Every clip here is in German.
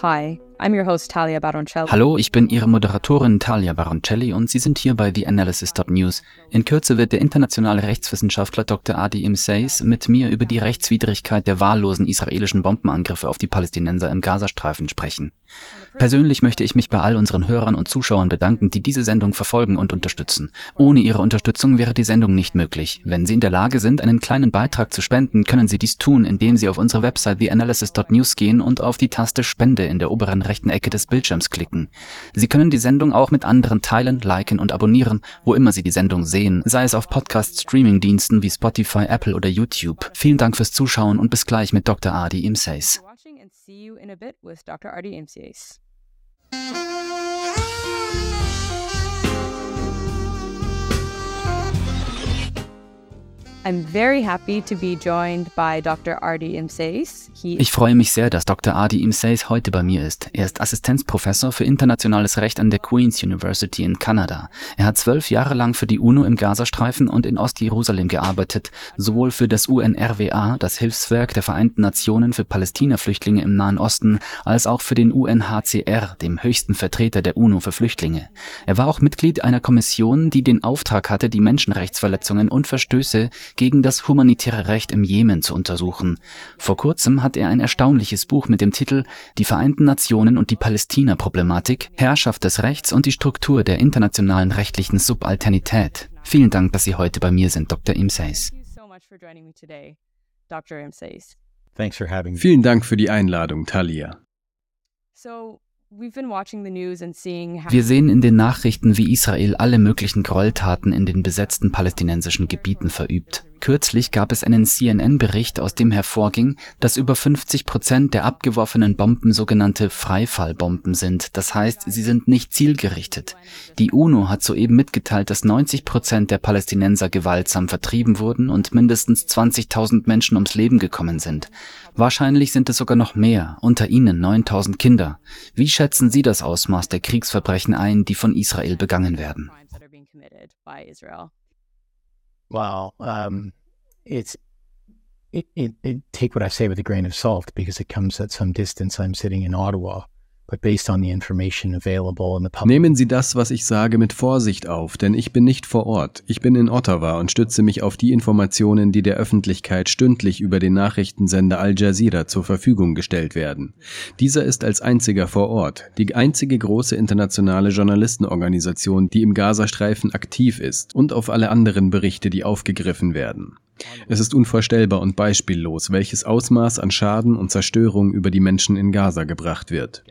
Hi, I'm your host Talia Baroncelli. Hallo, ich bin Ihre Moderatorin Talia Baroncelli und Sie sind hier bei TheAnalysis.news. In Kürze wird der internationale Rechtswissenschaftler Dr. Adi Imseis mit mir über die Rechtswidrigkeit der wahllosen israelischen Bombenangriffe auf die Palästinenser im Gazastreifen sprechen. Persönlich möchte ich mich bei all unseren Hörern und Zuschauern bedanken, die diese Sendung verfolgen und unterstützen. Ohne Ihre Unterstützung wäre die Sendung nicht möglich. Wenn Sie in der Lage sind, einen kleinen Beitrag zu spenden, können Sie dies tun, indem Sie auf unsere Website theanalysis.news gehen und auf die Taste Spende in der oberen rechten Ecke des Bildschirms klicken. Sie können die Sendung auch mit anderen teilen, liken und abonnieren, wo immer Sie die Sendung sehen, sei es auf Podcast-Streaming-Diensten wie Spotify, Apple oder YouTube. Vielen Dank fürs Zuschauen und bis gleich mit Dr. Adi Imseis. I'm very happy to be joined by Dr. Ardi Imseis. Ich freue mich sehr, dass Dr. Adi Imseis heute bei mir ist. Er ist Assistenzprofessor für internationales Recht an der Queen's University in Kanada. Er hat zwölf Jahre lang für die UNO im Gazastreifen und in Ostjerusalem gearbeitet, sowohl für das UNRWA, das Hilfswerk der Vereinten Nationen für Palästina-Flüchtlinge im Nahen Osten, als auch für den UNHCR, dem höchsten Vertreter der UNO für Flüchtlinge. Er war auch Mitglied einer Kommission, die den Auftrag hatte, die Menschenrechtsverletzungen und Verstöße gegen das humanitäre Recht im Jemen zu untersuchen. Vor kurzem hat er ein erstaunliches Buch mit dem Titel Die Vereinten Nationen und die Palästina-Problematik, Herrschaft des Rechts und die Struktur der internationalen rechtlichen Subalternität. Vielen Dank, dass Sie heute bei mir sind, Dr. Imseis. Vielen Dank für die Einladung, Talia. Wir sehen in den Nachrichten, wie Israel alle möglichen Gräueltaten in den besetzten palästinensischen Gebieten verübt. Kürzlich gab es einen CNN-Bericht, aus dem hervorging, dass über 50 Prozent der abgeworfenen Bomben sogenannte Freifallbomben sind. Das heißt, sie sind nicht zielgerichtet. Die UNO hat soeben mitgeteilt, dass 90 Prozent der Palästinenser gewaltsam vertrieben wurden und mindestens 20.000 Menschen ums Leben gekommen sind. Wahrscheinlich sind es sogar noch mehr, unter ihnen 9.000 Kinder. Wie schätzen Sie das Ausmaß der Kriegsverbrechen ein, die von Israel begangen werden? well, um, it's it, it, it, take what I say with a grain of salt because it comes at some distance. I'm sitting in Ottawa. Nehmen Sie das, was ich sage, mit Vorsicht auf, denn ich bin nicht vor Ort. Ich bin in Ottawa und stütze mich auf die Informationen, die der Öffentlichkeit stündlich über den Nachrichtensender Al Jazeera zur Verfügung gestellt werden. Dieser ist als einziger vor Ort, die einzige große internationale Journalistenorganisation, die im Gazastreifen aktiv ist und auf alle anderen Berichte, die aufgegriffen werden. Es ist unvorstellbar und beispiellos, welches Ausmaß an Schaden und Zerstörung über die Menschen in Gaza gebracht wird.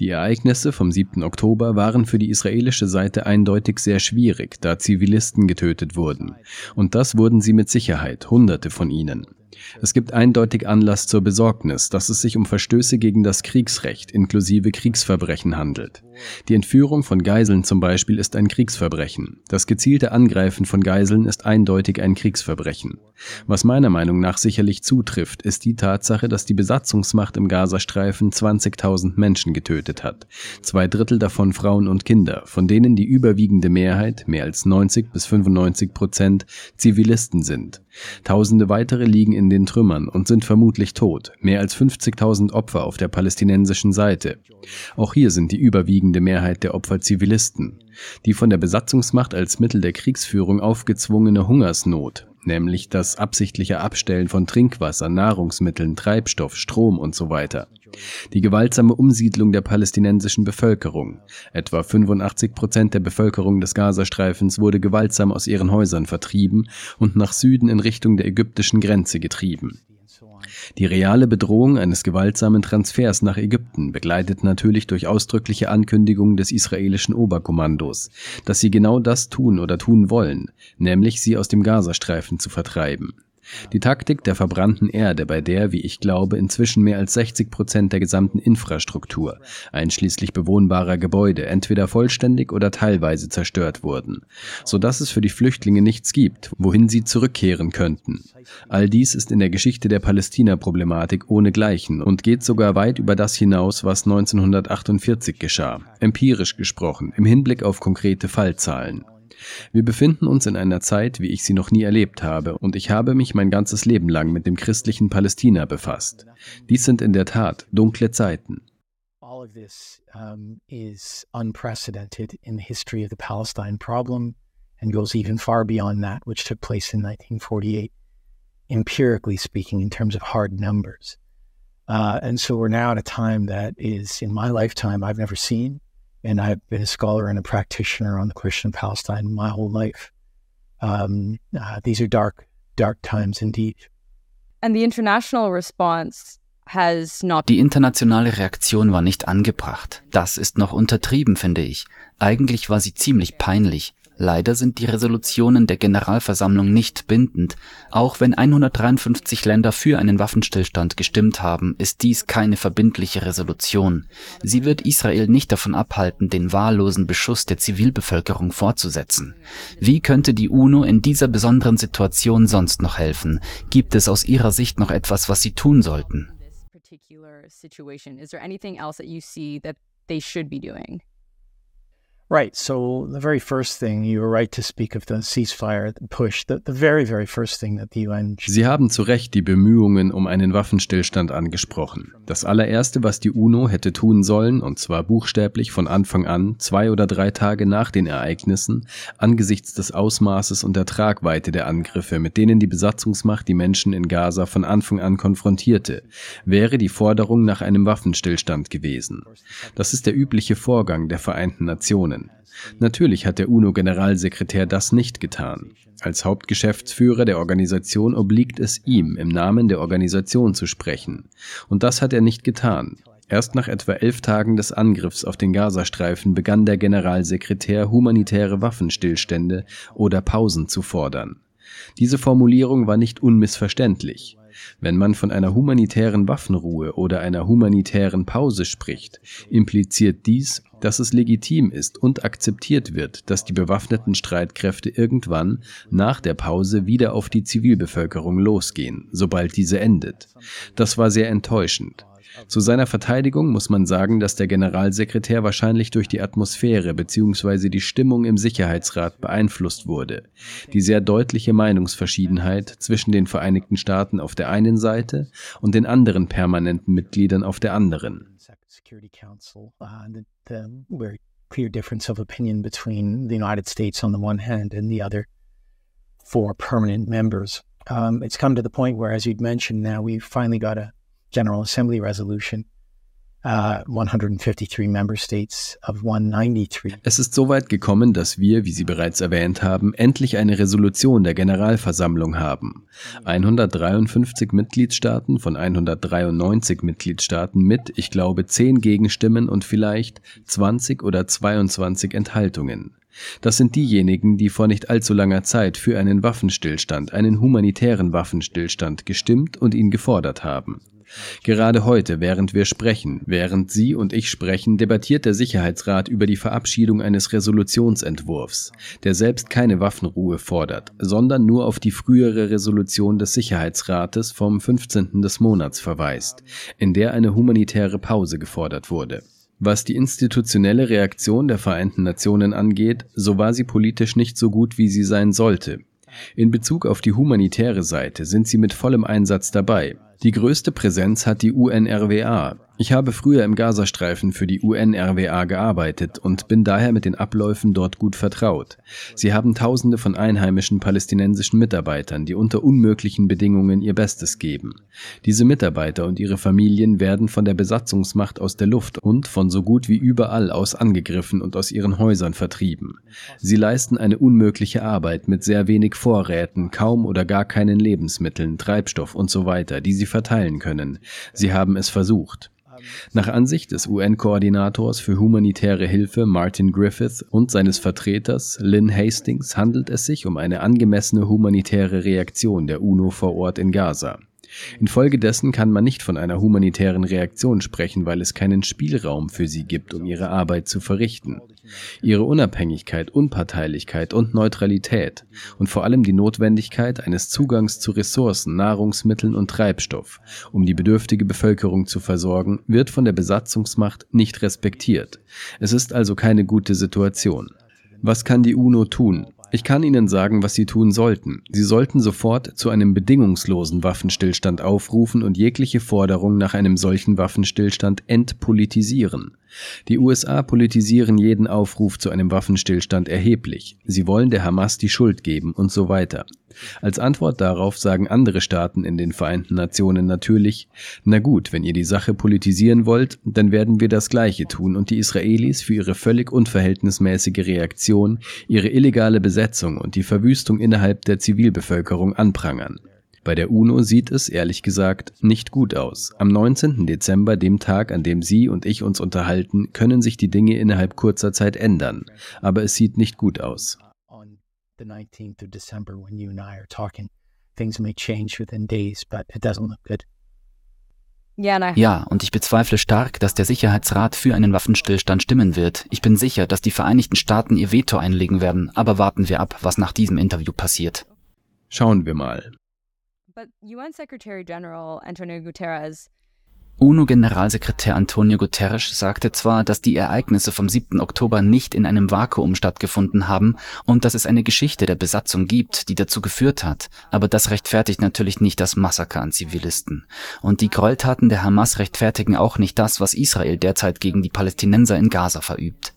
Die Ereignisse vom 7. Oktober waren für die israelische Seite eindeutig sehr schwierig, da Zivilisten getötet wurden. Und das wurden sie mit Sicherheit, Hunderte von ihnen. Es gibt eindeutig Anlass zur Besorgnis, dass es sich um Verstöße gegen das Kriegsrecht inklusive Kriegsverbrechen handelt. Die Entführung von Geiseln zum Beispiel ist ein Kriegsverbrechen. Das gezielte Angreifen von Geiseln ist eindeutig ein Kriegsverbrechen. Was meiner Meinung nach sicherlich zutrifft, ist die Tatsache, dass die Besatzungsmacht im Gazastreifen 20.000 Menschen getötet hat. Zwei Drittel davon Frauen und Kinder, von denen die überwiegende Mehrheit, mehr als 90 bis 95 Prozent, Zivilisten sind. Tausende weitere liegen in den Trümmern und sind vermutlich tot. Mehr als 50.000 Opfer auf der palästinensischen Seite. Auch hier sind die überwiegende Mehrheit der Opfer Zivilisten. Die von der Besatzungsmacht als Mittel der Kriegsführung aufgezwungene Hungersnot, nämlich das absichtliche Abstellen von Trinkwasser, Nahrungsmitteln, Treibstoff, Strom und so. Die gewaltsame Umsiedlung der palästinensischen Bevölkerung. Etwa 85 Prozent der Bevölkerung des Gazastreifens wurde gewaltsam aus ihren Häusern vertrieben und nach Süden in Richtung der ägyptischen Grenze getrieben. Die reale Bedrohung eines gewaltsamen Transfers nach Ägypten begleitet natürlich durch ausdrückliche Ankündigungen des israelischen Oberkommandos, dass sie genau das tun oder tun wollen, nämlich sie aus dem Gazastreifen zu vertreiben. Die Taktik der verbrannten Erde, bei der, wie ich glaube, inzwischen mehr als 60 Prozent der gesamten Infrastruktur, einschließlich bewohnbarer Gebäude, entweder vollständig oder teilweise zerstört wurden, so dass es für die Flüchtlinge nichts gibt, wohin sie zurückkehren könnten. All dies ist in der Geschichte der Palästina-Problematik ohnegleichen und geht sogar weit über das hinaus, was 1948 geschah, empirisch gesprochen, im Hinblick auf konkrete Fallzahlen. Wir befinden uns in einer Zeit, wie ich sie noch nie erlebt habe, und ich habe mich mein ganzes Leben lang mit dem christlichen Palästina befasst. Dies sind in der Tat dunkle Zeiten. all of this um, is unprecedented in the history of the Palestine problem and goes even far beyond that, which took place in 1948, empirically speaking, in terms of hard numbers. Uh, and so we're now at a time that is, in my lifetime, I've never seen. And I've been a scholar and a practitioner on the question of Palestine my whole life. Um, uh, these are dark, dark times indeed. And the international response has not. Die internationale Reaktion war nicht angebracht. Das ist noch untertrieben, finde ich. Eigentlich war sie ziemlich peinlich. Leider sind die Resolutionen der Generalversammlung nicht bindend. Auch wenn 153 Länder für einen Waffenstillstand gestimmt haben, ist dies keine verbindliche Resolution. Sie wird Israel nicht davon abhalten, den wahllosen Beschuss der Zivilbevölkerung fortzusetzen. Wie könnte die UNO in dieser besonderen Situation sonst noch helfen? Gibt es aus Ihrer Sicht noch etwas, was sie tun sollten? they should be doing? Right. So the very first thing, you were right to speak of the ceasefire push. The, the very, very first thing that the UN. Sie haben zu Recht die Bemühungen um einen Waffenstillstand angesprochen. Das allererste, was die UNO hätte tun sollen, und zwar buchstäblich von Anfang an, zwei oder drei Tage nach den Ereignissen, angesichts des Ausmaßes und der Tragweite der Angriffe, mit denen die Besatzungsmacht die Menschen in Gaza von Anfang an konfrontierte, wäre die Forderung nach einem Waffenstillstand gewesen. Das ist der übliche Vorgang der Vereinten Nationen. Natürlich hat der UNO-Generalsekretär das nicht getan. Als Hauptgeschäftsführer der Organisation obliegt es ihm, im Namen der Organisation zu sprechen. Und das hat er nicht getan. Erst nach etwa elf Tagen des Angriffs auf den Gazastreifen begann der Generalsekretär humanitäre Waffenstillstände oder Pausen zu fordern. Diese Formulierung war nicht unmissverständlich. Wenn man von einer humanitären Waffenruhe oder einer humanitären Pause spricht, impliziert dies, dass es legitim ist und akzeptiert wird, dass die bewaffneten Streitkräfte irgendwann nach der Pause wieder auf die Zivilbevölkerung losgehen, sobald diese endet. Das war sehr enttäuschend. Zu seiner Verteidigung muss man sagen, dass der Generalsekretär wahrscheinlich durch die Atmosphäre bzw. die Stimmung im Sicherheitsrat beeinflusst wurde. Die sehr deutliche Meinungsverschiedenheit zwischen den Vereinigten Staaten auf der einen Seite und den anderen permanenten Mitgliedern auf der anderen. clear difference of opinion between the United States on the one hand and the other four permanent members. Um, it's come to the point where, as you'd mentioned, now we've finally got a General Assembly resolution. Uh, 153 member states of 193. Es ist so weit gekommen, dass wir, wie Sie bereits erwähnt haben, endlich eine Resolution der Generalversammlung haben. 153 Mitgliedstaaten von 193 Mitgliedstaaten mit, ich glaube, 10 Gegenstimmen und vielleicht 20 oder 22 Enthaltungen. Das sind diejenigen, die vor nicht allzu langer Zeit für einen Waffenstillstand, einen humanitären Waffenstillstand gestimmt und ihn gefordert haben. Gerade heute, während wir sprechen, während Sie und ich sprechen, debattiert der Sicherheitsrat über die Verabschiedung eines Resolutionsentwurfs, der selbst keine Waffenruhe fordert, sondern nur auf die frühere Resolution des Sicherheitsrates vom 15. des Monats verweist, in der eine humanitäre Pause gefordert wurde. Was die institutionelle Reaktion der Vereinten Nationen angeht, so war sie politisch nicht so gut, wie sie sein sollte. In Bezug auf die humanitäre Seite sind sie mit vollem Einsatz dabei. Die größte Präsenz hat die UNRWA, ich habe früher im Gazastreifen für die UNRWA gearbeitet und bin daher mit den Abläufen dort gut vertraut. Sie haben Tausende von einheimischen palästinensischen Mitarbeitern, die unter unmöglichen Bedingungen ihr Bestes geben. Diese Mitarbeiter und ihre Familien werden von der Besatzungsmacht aus der Luft und von so gut wie überall aus angegriffen und aus ihren Häusern vertrieben. Sie leisten eine unmögliche Arbeit mit sehr wenig Vorräten, kaum oder gar keinen Lebensmitteln, Treibstoff und so weiter, die sie verteilen können. Sie haben es versucht. Nach Ansicht des UN-Koordinators für humanitäre Hilfe Martin Griffith und seines Vertreters Lynn Hastings handelt es sich um eine angemessene humanitäre Reaktion der UNO vor Ort in Gaza. Infolgedessen kann man nicht von einer humanitären Reaktion sprechen, weil es keinen Spielraum für sie gibt, um ihre Arbeit zu verrichten. Ihre Unabhängigkeit, Unparteilichkeit und Neutralität und vor allem die Notwendigkeit eines Zugangs zu Ressourcen, Nahrungsmitteln und Treibstoff, um die bedürftige Bevölkerung zu versorgen, wird von der Besatzungsmacht nicht respektiert. Es ist also keine gute Situation. Was kann die UNO tun? Ich kann Ihnen sagen, was Sie tun sollten. Sie sollten sofort zu einem bedingungslosen Waffenstillstand aufrufen und jegliche Forderung nach einem solchen Waffenstillstand entpolitisieren. Die USA politisieren jeden Aufruf zu einem Waffenstillstand erheblich. Sie wollen der Hamas die Schuld geben und so weiter. Als Antwort darauf sagen andere Staaten in den Vereinten Nationen natürlich, na gut, wenn ihr die Sache politisieren wollt, dann werden wir das Gleiche tun und die Israelis für ihre völlig unverhältnismäßige Reaktion, ihre illegale Besetzung und die Verwüstung innerhalb der Zivilbevölkerung anprangern. Bei der UNO sieht es, ehrlich gesagt, nicht gut aus. Am 19. Dezember, dem Tag, an dem Sie und ich uns unterhalten, können sich die Dinge innerhalb kurzer Zeit ändern. Aber es sieht nicht gut aus. the 19th of December when you and I are talking. Things may change within days, but it doesn't look good. Ja, und ich bezweifle stark, dass der Sicherheitsrat für einen Waffenstillstand stimmen wird. Ich bin sicher, dass die Vereinigten Staaten ihr Veto einlegen werden, aber warten wir ab, was nach diesem Interview passiert. Schauen wir mal. UNO-Generalsekretär Antonio Guterres sagte zwar, dass die Ereignisse vom 7. Oktober nicht in einem Vakuum stattgefunden haben und dass es eine Geschichte der Besatzung gibt, die dazu geführt hat, aber das rechtfertigt natürlich nicht das Massaker an Zivilisten. Und die Gräueltaten der Hamas rechtfertigen auch nicht das, was Israel derzeit gegen die Palästinenser in Gaza verübt.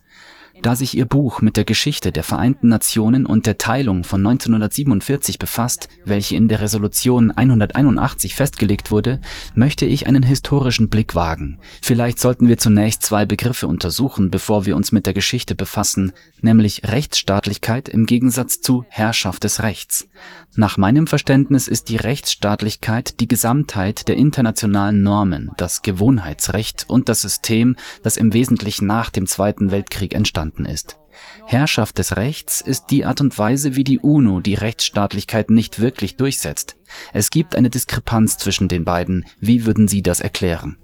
Da sich ihr Buch mit der Geschichte der Vereinten Nationen und der Teilung von 1947 befasst, welche in der Resolution 181 festgelegt wurde, möchte ich einen historischen Blick wagen. Vielleicht sollten wir zunächst zwei Begriffe untersuchen, bevor wir uns mit der Geschichte befassen, nämlich Rechtsstaatlichkeit im Gegensatz zu Herrschaft des Rechts. Nach meinem Verständnis ist die Rechtsstaatlichkeit die Gesamtheit der internationalen Normen, das Gewohnheitsrecht und das System, das im Wesentlichen nach dem Zweiten Weltkrieg entstanden ist. Herrschaft des Rechts ist die Art und Weise, wie die UNO die Rechtsstaatlichkeit nicht wirklich durchsetzt. Es gibt eine Diskrepanz zwischen den beiden. Wie würden Sie das erklären?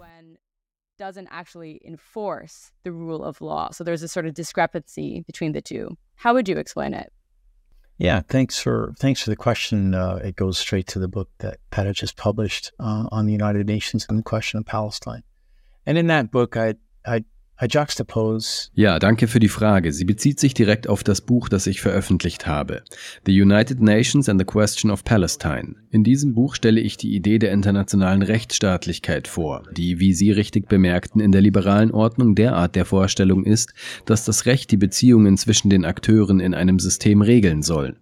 doesn't actually enforce the rule of law. So there's a sort of discrepancy between the two. How would you explain it? Yeah, thanks for thanks for the question. Uh, it goes straight to the book that Peta just published uh, on the United Nations and the question of Palestine. And in that book, I I Ja, danke für die Frage. Sie bezieht sich direkt auf das Buch, das ich veröffentlicht habe. The United Nations and the Question of Palestine. In diesem Buch stelle ich die Idee der internationalen Rechtsstaatlichkeit vor, die, wie Sie richtig bemerkten, in der liberalen Ordnung derart der Vorstellung ist, dass das Recht die Beziehungen zwischen den Akteuren in einem System regeln soll.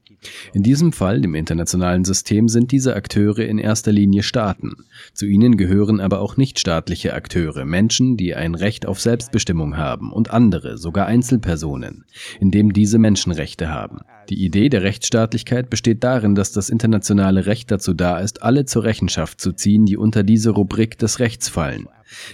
In diesem Fall, dem internationalen System, sind diese Akteure in erster Linie Staaten. Zu ihnen gehören aber auch nichtstaatliche Akteure, Menschen, die ein Recht auf Selbstbestimmung haben und andere, sogar Einzelpersonen, in dem diese Menschenrechte haben. Die Idee der Rechtsstaatlichkeit besteht darin, dass das internationale Recht dazu da ist, alle zur Rechenschaft zu ziehen, die unter diese Rubrik des Rechts fallen.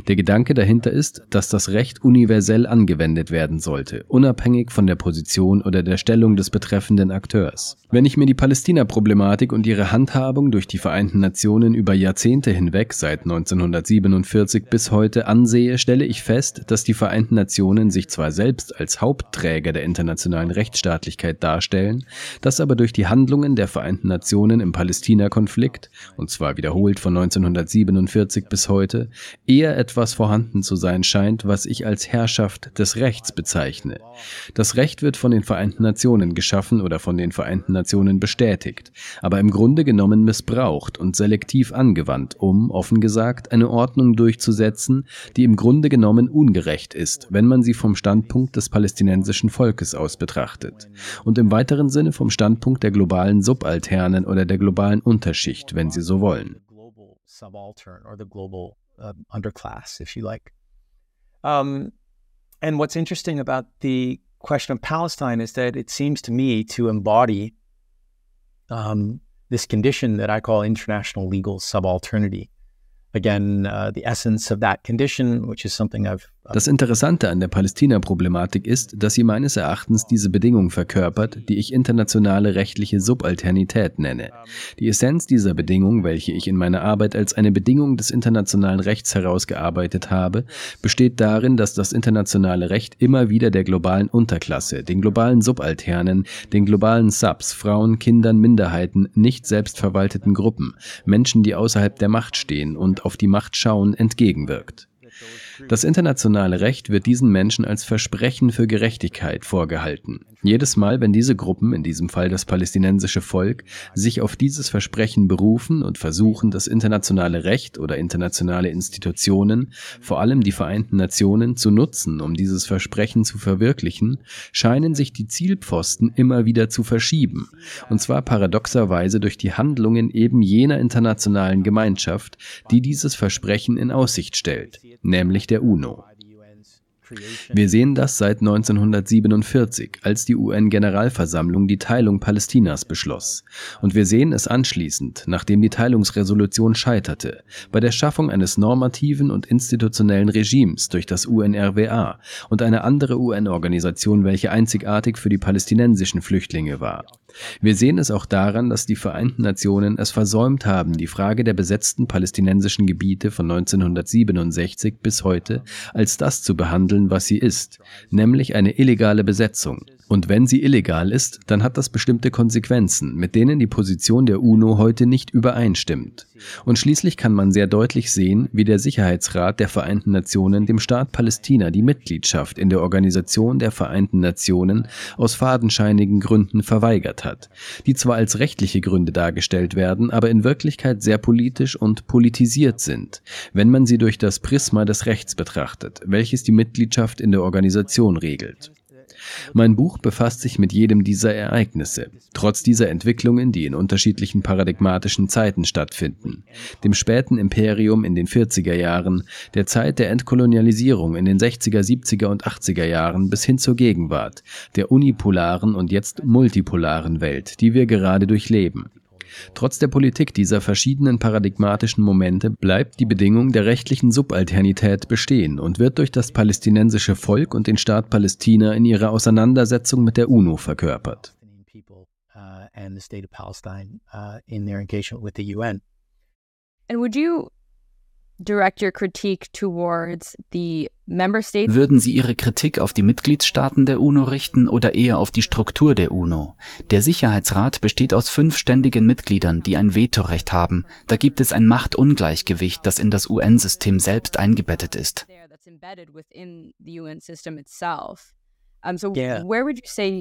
Der Gedanke dahinter ist, dass das Recht universell angewendet werden sollte, unabhängig von der Position oder der Stellung des betreffenden Akteurs. Wenn ich mir die Palästina-Problematik und ihre Handhabung durch die Vereinten Nationen über Jahrzehnte hinweg seit 1947 bis heute ansehe, stelle ich fest, dass die Vereinten Nationen sich zwar selbst als Hauptträger der internationalen Rechtsstaatlichkeit darstellen, dass aber durch die Handlungen der Vereinten Nationen im Palästina-Konflikt, und zwar wiederholt von 1947 bis heute, eher eher etwas vorhanden zu sein scheint, was ich als Herrschaft des Rechts bezeichne. Das Recht wird von den Vereinten Nationen geschaffen oder von den Vereinten Nationen bestätigt, aber im Grunde genommen missbraucht und selektiv angewandt, um, offen gesagt, eine Ordnung durchzusetzen, die im Grunde genommen ungerecht ist, wenn man sie vom Standpunkt des palästinensischen Volkes aus betrachtet und im weiteren Sinne vom Standpunkt der globalen Subalternen oder der globalen Unterschicht, wenn Sie so wollen. Uh, underclass, if you like. Um, and what's interesting about the question of Palestine is that it seems to me to embody um, this condition that I call international legal subalternity. Again, uh, the essence of that condition, which is something I've Das Interessante an der Palästina-Problematik ist, dass sie meines Erachtens diese Bedingung verkörpert, die ich internationale rechtliche Subalternität nenne. Die Essenz dieser Bedingung, welche ich in meiner Arbeit als eine Bedingung des internationalen Rechts herausgearbeitet habe, besteht darin, dass das internationale Recht immer wieder der globalen Unterklasse, den globalen Subalternen, den globalen Subs, Frauen, Kindern, Minderheiten, nicht selbstverwalteten Gruppen, Menschen, die außerhalb der Macht stehen und auf die Macht schauen, entgegenwirkt. Das internationale Recht wird diesen Menschen als Versprechen für Gerechtigkeit vorgehalten. Jedes Mal, wenn diese Gruppen, in diesem Fall das palästinensische Volk, sich auf dieses Versprechen berufen und versuchen, das internationale Recht oder internationale Institutionen, vor allem die Vereinten Nationen, zu nutzen, um dieses Versprechen zu verwirklichen, scheinen sich die Zielpfosten immer wieder zu verschieben, und zwar paradoxerweise durch die Handlungen eben jener internationalen Gemeinschaft, die dieses Versprechen in Aussicht stellt, nämlich der UNO. Wir sehen das seit 1947, als die UN-Generalversammlung die Teilung Palästinas beschloss. Und wir sehen es anschließend, nachdem die Teilungsresolution scheiterte, bei der Schaffung eines normativen und institutionellen Regimes durch das UNRWA und eine andere UN-Organisation, welche einzigartig für die palästinensischen Flüchtlinge war. Wir sehen es auch daran, dass die Vereinten Nationen es versäumt haben, die Frage der besetzten palästinensischen Gebiete von 1967 bis heute als das zu behandeln, was sie ist, nämlich eine illegale Besetzung. Und wenn sie illegal ist, dann hat das bestimmte Konsequenzen, mit denen die Position der UNO heute nicht übereinstimmt. Und schließlich kann man sehr deutlich sehen, wie der Sicherheitsrat der Vereinten Nationen dem Staat Palästina die Mitgliedschaft in der Organisation der Vereinten Nationen aus fadenscheinigen Gründen verweigert hat, die zwar als rechtliche Gründe dargestellt werden, aber in Wirklichkeit sehr politisch und politisiert sind, wenn man sie durch das Prisma des Rechts betrachtet, welches die Mitgliedschaft in der Organisation regelt. Mein Buch befasst sich mit jedem dieser Ereignisse, trotz dieser Entwicklungen, die in unterschiedlichen paradigmatischen Zeiten stattfinden. Dem späten Imperium in den 40er Jahren, der Zeit der Entkolonialisierung in den 60er, 70er und 80er Jahren bis hin zur Gegenwart, der unipolaren und jetzt multipolaren Welt, die wir gerade durchleben. Trotz der Politik dieser verschiedenen paradigmatischen Momente bleibt die Bedingung der rechtlichen Subalternität bestehen und wird durch das palästinensische Volk und den Staat Palästina in ihrer Auseinandersetzung mit der UNO verkörpert. And would you Würden Sie Ihre Kritik auf die Mitgliedstaaten der UNO richten oder eher auf die Struktur der UNO? Der Sicherheitsrat besteht aus fünf ständigen Mitgliedern, die ein Vetorecht haben. Da gibt es ein Machtungleichgewicht, das in das UN-System selbst eingebettet ist.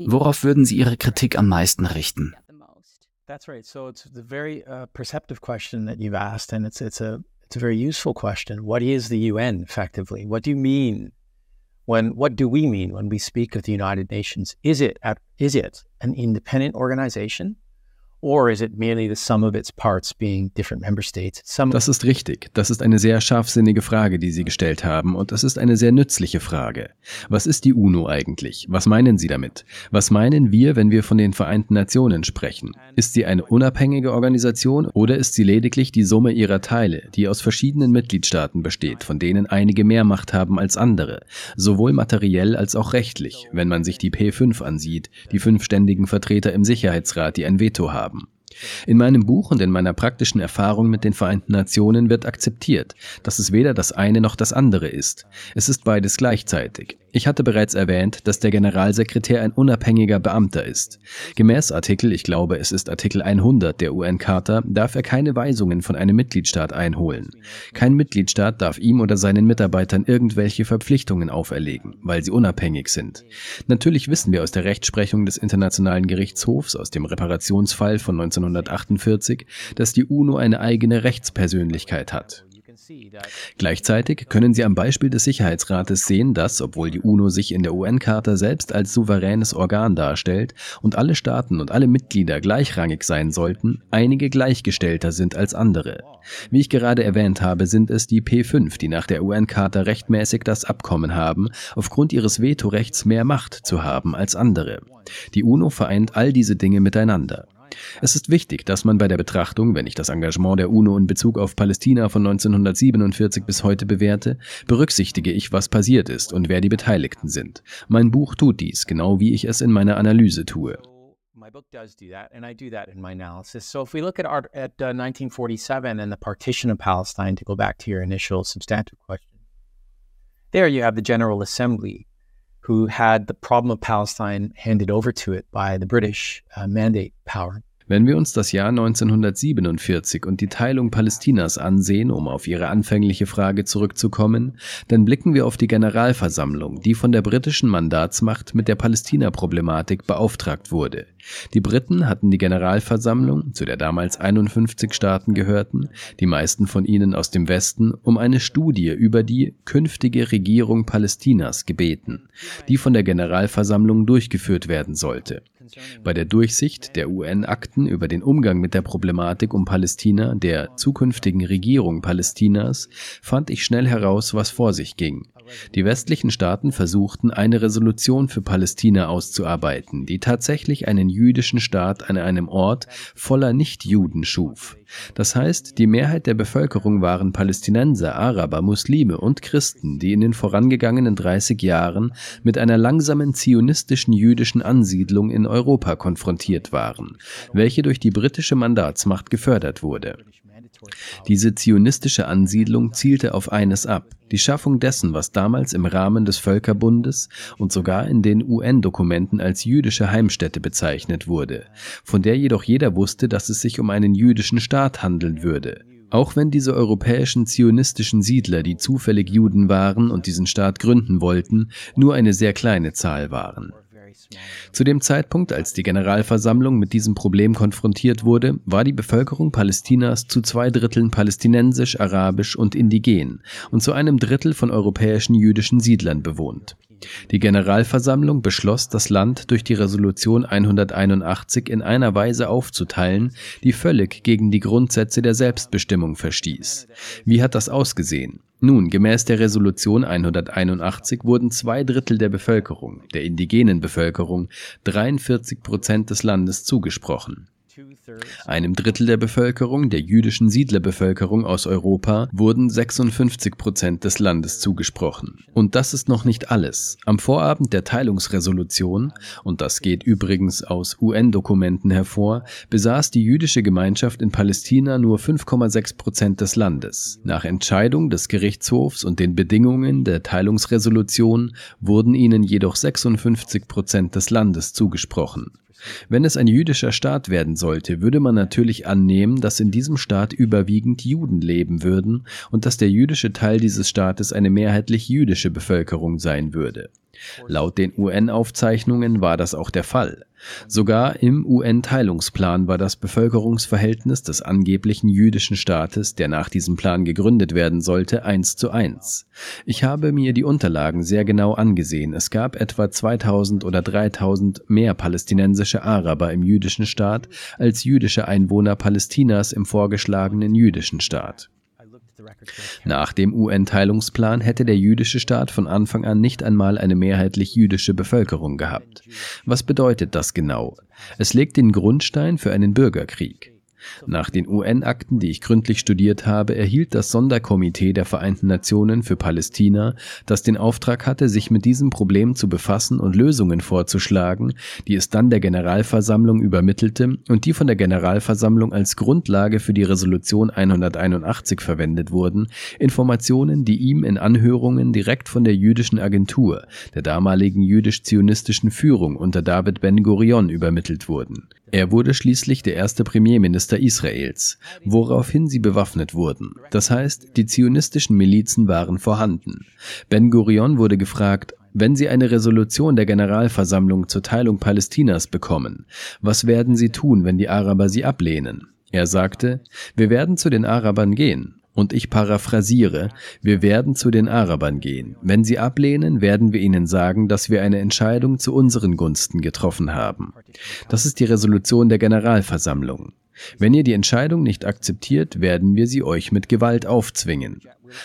Worauf würden Sie Ihre Kritik am meisten richten? That's right. So it's a very uh, perceptive question that you've asked, and it's it's a It's a very useful question. What is the UN effectively? What do you mean when what do we mean when we speak of the United Nations? Is it is it an independent organization? Or is it merely the sum of its parts being different member states? Some das ist richtig. Das ist eine sehr scharfsinnige Frage, die Sie gestellt haben. Und das ist eine sehr nützliche Frage. Was ist die UNO eigentlich? Was meinen Sie damit? Was meinen wir, wenn wir von den Vereinten Nationen sprechen? Ist sie eine unabhängige Organisation oder ist sie lediglich die Summe ihrer Teile, die aus verschiedenen Mitgliedstaaten besteht, von denen einige mehr Macht haben als andere, sowohl materiell als auch rechtlich, wenn man sich die P5 ansieht, die fünf ständigen Vertreter im Sicherheitsrat, die ein Veto haben? In meinem Buch und in meiner praktischen Erfahrung mit den Vereinten Nationen wird akzeptiert, dass es weder das eine noch das andere ist. Es ist beides gleichzeitig. Ich hatte bereits erwähnt, dass der Generalsekretär ein unabhängiger Beamter ist. Gemäß Artikel, ich glaube es ist Artikel 100 der UN-Charta, darf er keine Weisungen von einem Mitgliedstaat einholen. Kein Mitgliedstaat darf ihm oder seinen Mitarbeitern irgendwelche Verpflichtungen auferlegen, weil sie unabhängig sind. Natürlich wissen wir aus der Rechtsprechung des Internationalen Gerichtshofs aus dem Reparationsfall von 1948, dass die UNO eine eigene Rechtspersönlichkeit hat. Gleichzeitig können Sie am Beispiel des Sicherheitsrates sehen, dass, obwohl die UNO sich in der UN-Charta selbst als souveränes Organ darstellt und alle Staaten und alle Mitglieder gleichrangig sein sollten, einige gleichgestellter sind als andere. Wie ich gerade erwähnt habe, sind es die P5, die nach der UN-Charta rechtmäßig das Abkommen haben, aufgrund ihres Vetorechts mehr Macht zu haben als andere. Die UNO vereint all diese Dinge miteinander. Es ist wichtig, dass man bei der Betrachtung, wenn ich das Engagement der UNO in Bezug auf Palästina von 1947 bis heute bewerte, berücksichtige ich, was passiert ist und wer die Beteiligten sind. Mein Buch tut dies, genau wie ich es in meiner Analyse tue. my book does do that, and I do that in my analysis. So if we look at our, at uh, 1947 and the partition of Palestine, to go back to your initial substantive question, there you have the General Assembly, who had the problem of Palestine handed over to it by the British uh, mandate power. Wenn wir uns das Jahr 1947 und die Teilung Palästinas ansehen, um auf Ihre anfängliche Frage zurückzukommen, dann blicken wir auf die Generalversammlung, die von der britischen Mandatsmacht mit der Palästina-Problematik beauftragt wurde. Die Briten hatten die Generalversammlung, zu der damals 51 Staaten gehörten, die meisten von ihnen aus dem Westen, um eine Studie über die künftige Regierung Palästinas gebeten, die von der Generalversammlung durchgeführt werden sollte. Bei der Durchsicht der UN-Akten über den Umgang mit der Problematik um Palästina, der zukünftigen Regierung Palästinas, fand ich schnell heraus, was vor sich ging. Die westlichen Staaten versuchten, eine Resolution für Palästina auszuarbeiten, die tatsächlich einen jüdischen Staat an einem Ort voller Nichtjuden schuf. Das heißt, die Mehrheit der Bevölkerung waren Palästinenser, Araber, Muslime und Christen, die in den vorangegangenen 30 Jahren mit einer langsamen zionistischen jüdischen Ansiedlung in Europa konfrontiert waren, welche durch die britische Mandatsmacht gefördert wurde. Diese zionistische Ansiedlung zielte auf eines ab, die Schaffung dessen, was damals im Rahmen des Völkerbundes und sogar in den UN-Dokumenten als jüdische Heimstätte bezeichnet wurde, von der jedoch jeder wusste, dass es sich um einen jüdischen Staat handeln würde. Auch wenn diese europäischen zionistischen Siedler, die zufällig Juden waren und diesen Staat gründen wollten, nur eine sehr kleine Zahl waren. Zu dem Zeitpunkt, als die Generalversammlung mit diesem Problem konfrontiert wurde, war die Bevölkerung Palästinas zu zwei Dritteln palästinensisch, arabisch und indigen und zu einem Drittel von europäischen jüdischen Siedlern bewohnt. Die Generalversammlung beschloss, das Land durch die Resolution 181 in einer Weise aufzuteilen, die völlig gegen die Grundsätze der Selbstbestimmung verstieß. Wie hat das ausgesehen? Nun, gemäß der Resolution 181 wurden zwei Drittel der Bevölkerung, der indigenen Bevölkerung, 43 Prozent des Landes zugesprochen. Einem Drittel der Bevölkerung, der jüdischen Siedlerbevölkerung aus Europa, wurden 56 Prozent des Landes zugesprochen. Und das ist noch nicht alles. Am Vorabend der Teilungsresolution, und das geht übrigens aus UN-Dokumenten hervor, besaß die jüdische Gemeinschaft in Palästina nur 5,6 Prozent des Landes. Nach Entscheidung des Gerichtshofs und den Bedingungen der Teilungsresolution wurden ihnen jedoch 56 Prozent des Landes zugesprochen. Wenn es ein jüdischer Staat werden sollte, würde man natürlich annehmen, dass in diesem Staat überwiegend Juden leben würden und dass der jüdische Teil dieses Staates eine mehrheitlich jüdische Bevölkerung sein würde. Laut den UN-Aufzeichnungen war das auch der Fall. Sogar im UN-Teilungsplan war das Bevölkerungsverhältnis des angeblichen jüdischen Staates, der nach diesem Plan gegründet werden sollte, eins zu eins. Ich habe mir die Unterlagen sehr genau angesehen. Es gab etwa 2000 oder 3000 mehr palästinensische Araber im jüdischen Staat als jüdische Einwohner Palästinas im vorgeschlagenen jüdischen Staat. Nach dem UN-Teilungsplan hätte der jüdische Staat von Anfang an nicht einmal eine mehrheitlich jüdische Bevölkerung gehabt. Was bedeutet das genau? Es legt den Grundstein für einen Bürgerkrieg. Nach den UN-Akten, die ich gründlich studiert habe, erhielt das Sonderkomitee der Vereinten Nationen für Palästina, das den Auftrag hatte, sich mit diesem Problem zu befassen und Lösungen vorzuschlagen, die es dann der Generalversammlung übermittelte und die von der Generalversammlung als Grundlage für die Resolution 181 verwendet wurden, Informationen, die ihm in Anhörungen direkt von der jüdischen Agentur, der damaligen jüdisch-zionistischen Führung unter David Ben-Gurion übermittelt wurden. Er wurde schließlich der erste Premierminister Israels, woraufhin sie bewaffnet wurden. Das heißt, die zionistischen Milizen waren vorhanden. Ben Gurion wurde gefragt, wenn Sie eine Resolution der Generalversammlung zur Teilung Palästinas bekommen, was werden Sie tun, wenn die Araber sie ablehnen? Er sagte, wir werden zu den Arabern gehen. Und ich paraphrasiere, wir werden zu den Arabern gehen. Wenn sie ablehnen, werden wir ihnen sagen, dass wir eine Entscheidung zu unseren Gunsten getroffen haben. Das ist die Resolution der Generalversammlung. Wenn ihr die Entscheidung nicht akzeptiert, werden wir sie euch mit Gewalt aufzwingen.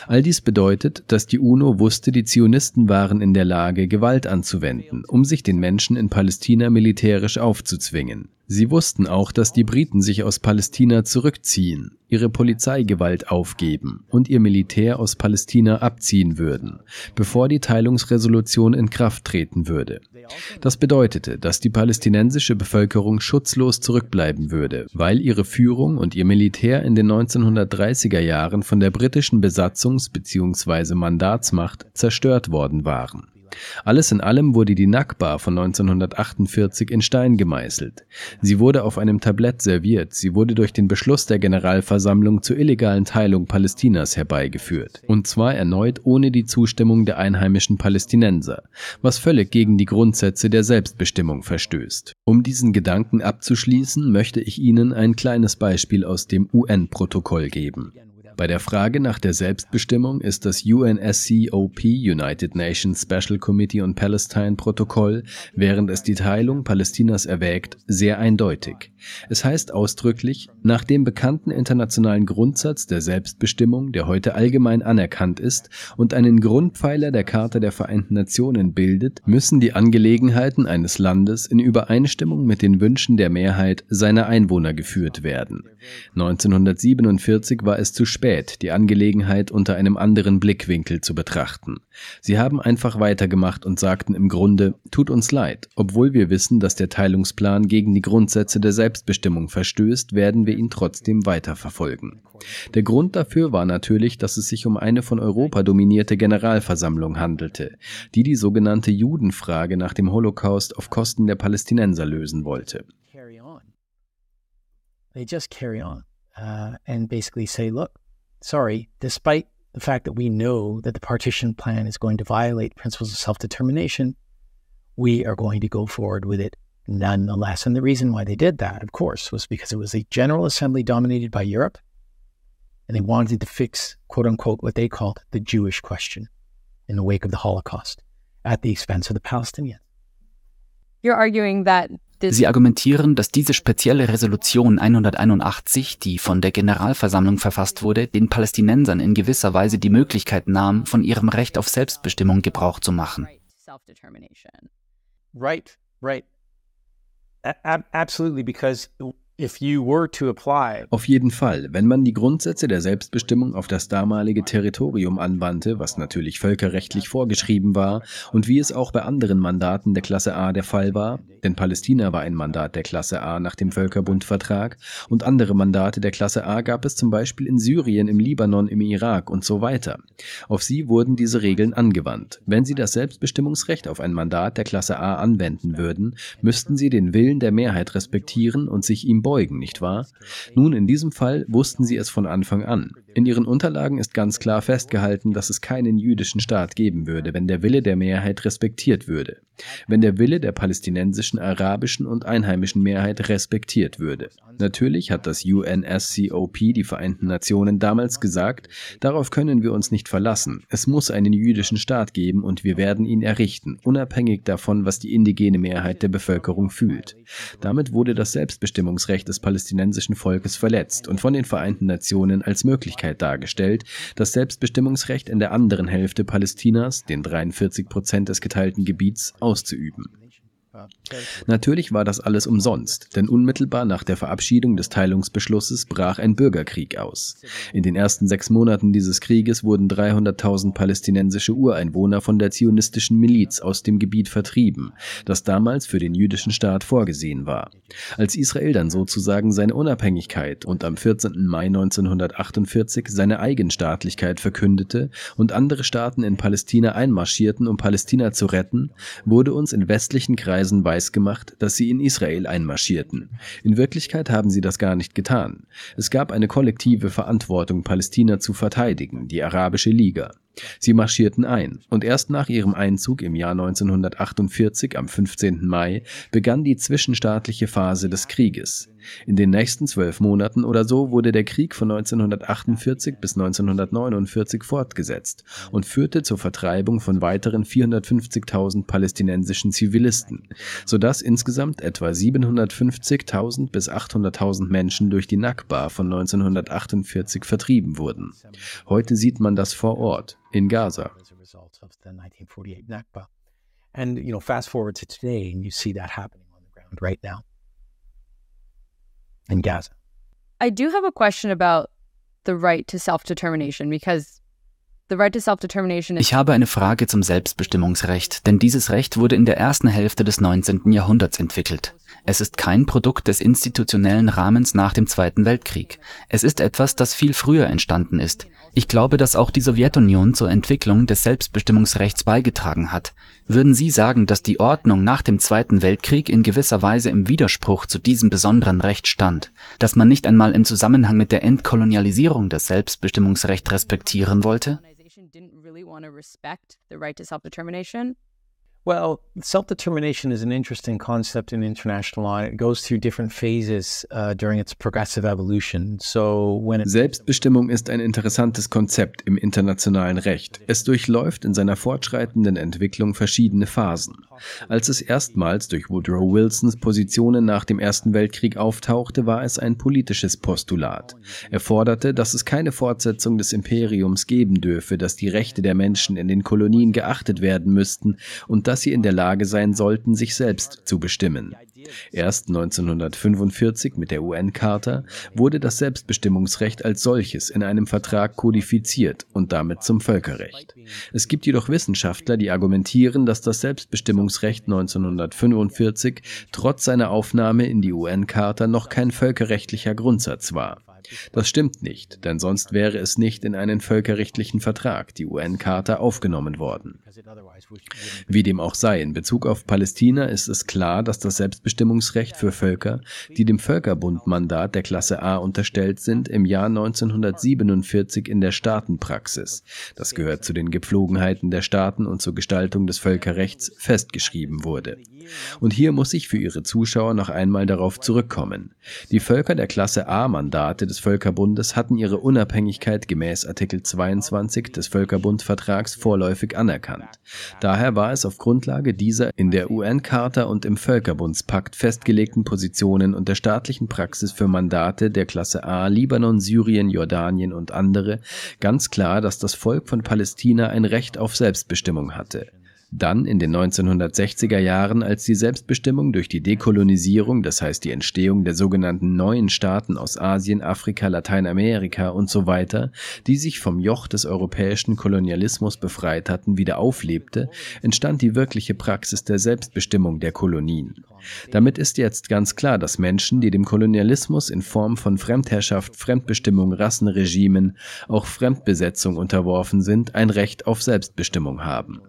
All dies bedeutet, dass die UNO wusste, die Zionisten waren in der Lage, Gewalt anzuwenden, um sich den Menschen in Palästina militärisch aufzuzwingen. Sie wussten auch, dass die Briten sich aus Palästina zurückziehen, ihre Polizeigewalt aufgeben und ihr Militär aus Palästina abziehen würden, bevor die Teilungsresolution in Kraft treten würde. Das bedeutete, dass die palästinensische Bevölkerung schutzlos zurückbleiben würde, weil ihre Führung und ihr Militär in den 1930er Jahren von der britischen Besatzungs- bzw. Mandatsmacht zerstört worden waren. Alles in allem wurde die Nakba von 1948 in Stein gemeißelt. Sie wurde auf einem Tablett serviert, sie wurde durch den Beschluss der Generalversammlung zur illegalen Teilung Palästinas herbeigeführt. Und zwar erneut ohne die Zustimmung der einheimischen Palästinenser, was völlig gegen die Grundsätze der Selbstbestimmung verstößt. Um diesen Gedanken abzuschließen, möchte ich Ihnen ein kleines Beispiel aus dem UN-Protokoll geben. Bei der Frage nach der Selbstbestimmung ist das UNSCOP United Nations Special Committee on Palestine Protokoll, während es die Teilung Palästinas erwägt, sehr eindeutig. Es heißt ausdrücklich, nach dem bekannten internationalen Grundsatz der Selbstbestimmung, der heute allgemein anerkannt ist und einen Grundpfeiler der Charta der Vereinten Nationen bildet, müssen die Angelegenheiten eines Landes in Übereinstimmung mit den Wünschen der Mehrheit seiner Einwohner geführt werden. 1947 war es zu spät, die Angelegenheit unter einem anderen Blickwinkel zu betrachten. Sie haben einfach weitergemacht und sagten im Grunde, tut uns leid, obwohl wir wissen, dass der Teilungsplan gegen die Grundsätze der Selbstbestimmung verstößt, werden wir ihn trotzdem weiterverfolgen. Der Grund dafür war natürlich, dass es sich um eine von Europa dominierte Generalversammlung handelte, die die sogenannte Judenfrage nach dem Holocaust auf Kosten der Palästinenser lösen wollte. They just carry on uh, and basically say, look, sorry, despite the fact that we know that the partition plan is going to violate principles of self determination, we are going to go forward with it nonetheless. And the reason why they did that, of course, was because it was a General Assembly dominated by Europe, and they wanted to fix, quote unquote, what they called the Jewish question in the wake of the Holocaust at the expense of the Palestinians. You're arguing that Sie argumentieren, dass diese spezielle Resolution 181, die von der Generalversammlung verfasst wurde, den Palästinensern in gewisser Weise die Möglichkeit nahm, von ihrem Recht auf Selbstbestimmung Gebrauch zu machen. Right, right. A absolutely, because auf jeden Fall, wenn man die Grundsätze der Selbstbestimmung auf das damalige Territorium anwandte, was natürlich völkerrechtlich vorgeschrieben war und wie es auch bei anderen Mandaten der Klasse A der Fall war, denn Palästina war ein Mandat der Klasse A nach dem Völkerbundvertrag und andere Mandate der Klasse A gab es zum Beispiel in Syrien, im Libanon, im Irak und so weiter. Auf sie wurden diese Regeln angewandt. Wenn sie das Selbstbestimmungsrecht auf ein Mandat der Klasse A anwenden würden, müssten sie den Willen der Mehrheit respektieren und sich ihm beugen, nicht wahr? Nun, in diesem Fall wussten sie es von Anfang an. In ihren Unterlagen ist ganz klar festgehalten, dass es keinen jüdischen Staat geben würde, wenn der Wille der Mehrheit respektiert würde. Wenn der Wille der palästinensischen, arabischen und einheimischen Mehrheit respektiert würde. Natürlich hat das UNSCOP, die Vereinten Nationen, damals gesagt, darauf können wir uns nicht verlassen. Es muss einen jüdischen Staat geben und wir werden ihn errichten, unabhängig davon, was die indigene Mehrheit der Bevölkerung fühlt. Damit wurde das Selbstbestimmungsrecht des palästinensischen Volkes verletzt und von den Vereinten Nationen als Möglichkeit dargestellt, das Selbstbestimmungsrecht in der anderen Hälfte Palästinas, den 43 Prozent des geteilten Gebiets, auszuüben. Natürlich war das alles umsonst, denn unmittelbar nach der Verabschiedung des Teilungsbeschlusses brach ein Bürgerkrieg aus. In den ersten sechs Monaten dieses Krieges wurden 300.000 palästinensische Ureinwohner von der zionistischen Miliz aus dem Gebiet vertrieben, das damals für den jüdischen Staat vorgesehen war. Als Israel dann sozusagen seine Unabhängigkeit und am 14. Mai 1948 seine Eigenstaatlichkeit verkündete und andere Staaten in Palästina einmarschierten, um Palästina zu retten, wurde uns in westlichen Kreisen Weisen weisgemacht, dass sie in Israel einmarschierten. In Wirklichkeit haben sie das gar nicht getan. Es gab eine kollektive Verantwortung, Palästina zu verteidigen, die Arabische Liga. Sie marschierten ein, und erst nach ihrem Einzug im Jahr 1948 am 15. Mai begann die zwischenstaatliche Phase des Krieges. In den nächsten zwölf Monaten oder so wurde der Krieg von 1948 bis 1949 fortgesetzt und führte zur Vertreibung von weiteren 450.000 palästinensischen Zivilisten, sodass insgesamt etwa 750.000 bis 800.000 Menschen durch die Nakba von 1948 vertrieben wurden. Heute sieht man das vor Ort in Gaza. And you know, fast forward to today, and you see that happening on the ground right now in Gaza. I do have a question about the right to self-determination because ich habe eine Frage zum Selbstbestimmungsrecht, denn dieses Recht wurde in der ersten Hälfte des 19. Jahrhunderts entwickelt. Es ist kein Produkt des institutionellen Rahmens nach dem Zweiten Weltkrieg. Es ist etwas, das viel früher entstanden ist. Ich glaube, dass auch die Sowjetunion zur Entwicklung des Selbstbestimmungsrechts beigetragen hat. Würden Sie sagen, dass die Ordnung nach dem Zweiten Weltkrieg in gewisser Weise im Widerspruch zu diesem besonderen Recht stand, dass man nicht einmal im Zusammenhang mit der Entkolonialisierung das Selbstbestimmungsrecht respektieren wollte? Well, self determination is an interesting concept in international law. It goes through different phases uh, during its progressive evolution. So when it Selbstbestimmung ist ein interessantes Konzept im internationalen Recht. Es durchläuft in seiner fortschreitenden Entwicklung verschiedene Phasen. Als es erstmals durch Woodrow Wilsons Positionen nach dem Ersten Weltkrieg auftauchte, war es ein politisches Postulat. Er forderte, dass es keine Fortsetzung des Imperiums geben dürfe, dass die Rechte der Menschen in den Kolonien geachtet werden müssten und dass dass sie in der Lage sein sollten, sich selbst zu bestimmen. Erst 1945 mit der UN-Charta wurde das Selbstbestimmungsrecht als solches in einem Vertrag kodifiziert und damit zum Völkerrecht. Es gibt jedoch Wissenschaftler, die argumentieren, dass das Selbstbestimmungsrecht 1945 trotz seiner Aufnahme in die UN-Charta noch kein völkerrechtlicher Grundsatz war. Das stimmt nicht, denn sonst wäre es nicht in einen völkerrechtlichen Vertrag, die UN-Charta, aufgenommen worden. Wie dem auch sei, in Bezug auf Palästina ist es klar, dass das Selbstbestimmungsrecht für Völker, die dem Völkerbundmandat der Klasse A unterstellt sind, im Jahr 1947 in der Staatenpraxis, das gehört zu den Gepflogenheiten der Staaten und zur Gestaltung des Völkerrechts, festgeschrieben wurde. Und hier muss ich für Ihre Zuschauer noch einmal darauf zurückkommen. Die Völker der Klasse A-Mandate des Völkerbundes hatten ihre Unabhängigkeit gemäß Artikel 22 des Völkerbundvertrags vorläufig anerkannt. Daher war es auf Grundlage dieser in der UN-Charta und im Völkerbundspakt festgelegten Positionen und der staatlichen Praxis für Mandate der Klasse A, Libanon, Syrien, Jordanien und andere ganz klar, dass das Volk von Palästina ein Recht auf Selbstbestimmung hatte. Dann in den 1960er Jahren, als die Selbstbestimmung durch die Dekolonisierung, das heißt die Entstehung der sogenannten neuen Staaten aus Asien, Afrika, Lateinamerika und so weiter, die sich vom Joch des europäischen Kolonialismus befreit hatten, wieder auflebte, entstand die wirkliche Praxis der Selbstbestimmung der Kolonien. Damit ist jetzt ganz klar, dass Menschen, die dem Kolonialismus in Form von Fremdherrschaft, Fremdbestimmung, Rassenregimen, auch Fremdbesetzung unterworfen sind, ein Recht auf Selbstbestimmung haben.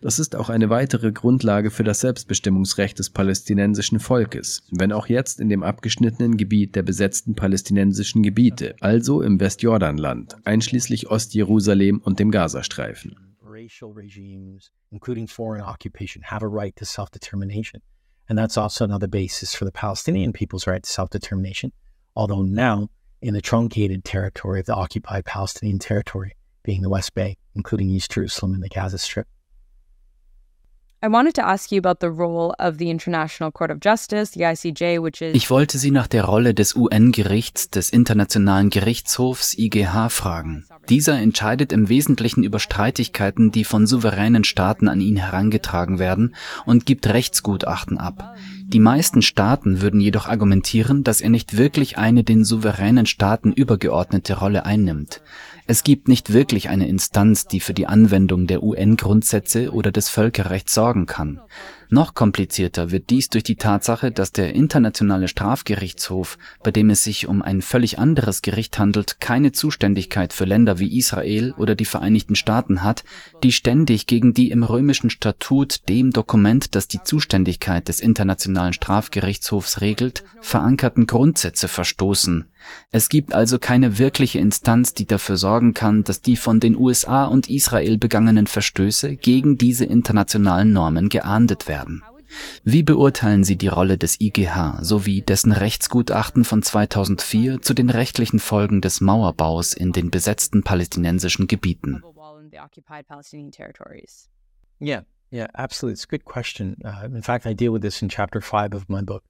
Das ist auch eine weitere Grundlage für das Selbstbestimmungsrecht des palästinensischen Volkes, wenn auch jetzt in dem abgeschnittenen Gebiet der besetzten palästinensischen Gebiete, also im Westjordanland, einschließlich Ostjerusalem und dem Gazastreifen. racial regimes, including foreign occupation, have a right to self determination. And that's also another basis for the Palestinian people's right to self determination, although now in the truncated territory of the occupied Palestinian territory, being the West Bank, including East Jerusalem and the Gaza Strip. I wanted to ask you about the role of the International Court of Justice, the ICJ, which is Ich wollte Sie nach der Rolle des UN-Gerichts des Internationalen Gerichtshofs IGH fragen. Dieser entscheidet im Wesentlichen über Streitigkeiten, die von souveränen Staaten an ihn herangetragen werden und gibt Rechtsgutachten ab. Die meisten Staaten würden jedoch argumentieren, dass er nicht wirklich eine den souveränen Staaten übergeordnete Rolle einnimmt. Es gibt nicht wirklich eine Instanz, die für die Anwendung der UN-Grundsätze oder des Völkerrechts sorgen kann. Noch komplizierter wird dies durch die Tatsache, dass der Internationale Strafgerichtshof, bei dem es sich um ein völlig anderes Gericht handelt, keine Zuständigkeit für Länder wie Israel oder die Vereinigten Staaten hat, die ständig gegen die im römischen Statut, dem Dokument, das die Zuständigkeit des Internationalen Strafgerichtshofs regelt, verankerten Grundsätze verstoßen. Es gibt also keine wirkliche Instanz, die dafür sorgen kann, dass die von den USA und Israel begangenen Verstöße gegen diese internationalen Normen geahndet werden. Wie beurteilen Sie die Rolle des IGH sowie dessen Rechtsgutachten von 2004 zu den rechtlichen Folgen des Mauerbaus in den besetzten palästinensischen Gebieten? Yeah, yeah, absolutely. It's a good question. Uh, in fact, I deal with this in chapter five of my book.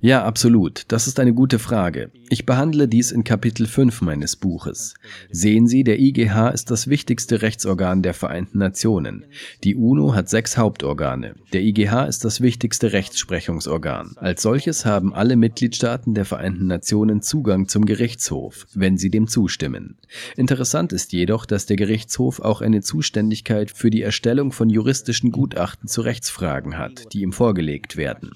Ja, absolut. Das ist eine gute Frage. Ich behandle dies in Kapitel 5 meines Buches. Sehen Sie, der IGH ist das wichtigste Rechtsorgan der Vereinten Nationen. Die UNO hat sechs Hauptorgane. Der IGH ist das wichtigste Rechtsprechungsorgan. Als solches haben alle Mitgliedstaaten der Vereinten Nationen Zugang zum Gerichtshof, wenn sie dem zustimmen. Interessant ist jedoch, dass der Gerichtshof auch eine Zuständigkeit für die Erstellung von juristischen Gutachten zu Rechtsfragen hat, die ihm vorgelegt werden.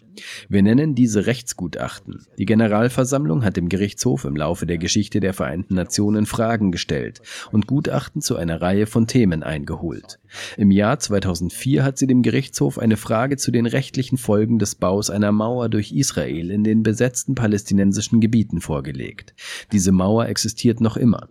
Wir nennen diese Rechtsgutachten. Die Generalversammlung hat dem Gerichtshof im Laufe der Geschichte der Vereinten Nationen Fragen gestellt und Gutachten zu einer Reihe von Themen eingeholt. Im Jahr 2004 hat sie dem Gerichtshof eine Frage zu den rechtlichen Folgen des Baus einer Mauer durch Israel in den besetzten palästinensischen Gebieten vorgelegt. Diese Mauer existiert noch immer.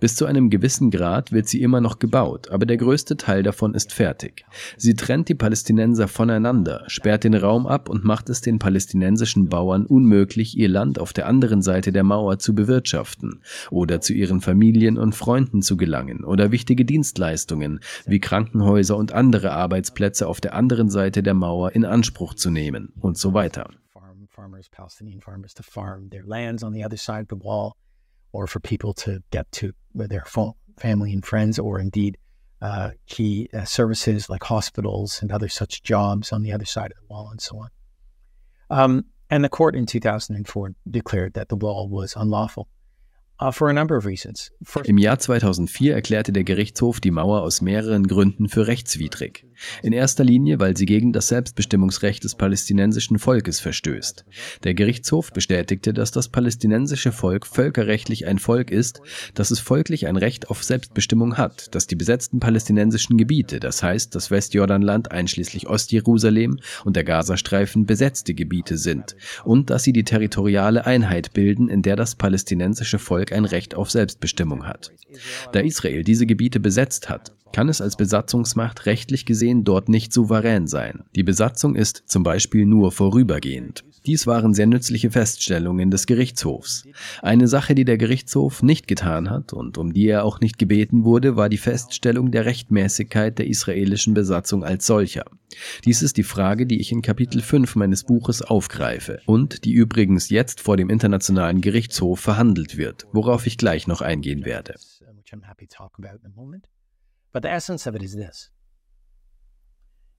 Bis zu einem gewissen Grad wird sie immer noch gebaut, aber der größte Teil davon ist fertig. Sie trennt die Palästinenser voneinander, sperrt den Raum ab und macht es den palästinensischen Bauern unmöglich, ihr Land auf der anderen Seite der Mauer zu bewirtschaften oder zu ihren Familien und Freunden zu gelangen oder wichtige Dienstleistungen wie Krankenhäuser und andere Arbeitsplätze auf der anderen Seite der Mauer in Anspruch zu nehmen und so weiter. Farmers, Palestinian farmers to farm their lands on the other side of the wall or for people to get to their family and friends, or indeed uh, key uh, services like hospitals and other such jobs on the other side of the wall, and so on. Um, and the court in 2004 declared that the wall was unlawful. Uh, Im Jahr 2004 erklärte der Gerichtshof die Mauer aus mehreren Gründen für rechtswidrig. In erster Linie, weil sie gegen das Selbstbestimmungsrecht des palästinensischen Volkes verstößt. Der Gerichtshof bestätigte, dass das palästinensische Volk völkerrechtlich ein Volk ist, dass es folglich ein Recht auf Selbstbestimmung hat, dass die besetzten palästinensischen Gebiete, das heißt das Westjordanland einschließlich Ostjerusalem und der Gazastreifen besetzte Gebiete sind und dass sie die territoriale Einheit bilden, in der das palästinensische Volk ein Recht auf Selbstbestimmung hat. Da Israel diese Gebiete besetzt hat, kann es als Besatzungsmacht rechtlich gesehen dort nicht souverän sein. Die Besatzung ist zum Beispiel nur vorübergehend. Dies waren sehr nützliche Feststellungen des Gerichtshofs. Eine Sache, die der Gerichtshof nicht getan hat und um die er auch nicht gebeten wurde, war die Feststellung der Rechtmäßigkeit der israelischen Besatzung als solcher. Dies ist die Frage, die ich in Kapitel 5 meines Buches aufgreife und die übrigens jetzt vor dem Internationalen Gerichtshof verhandelt wird, worauf ich gleich noch eingehen werde. But the essence of it is this.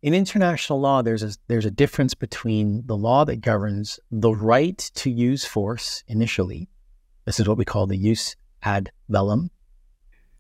In international law, there's a, there's a difference between the law that governs the right to use force initially. This is what we call the use ad bellum.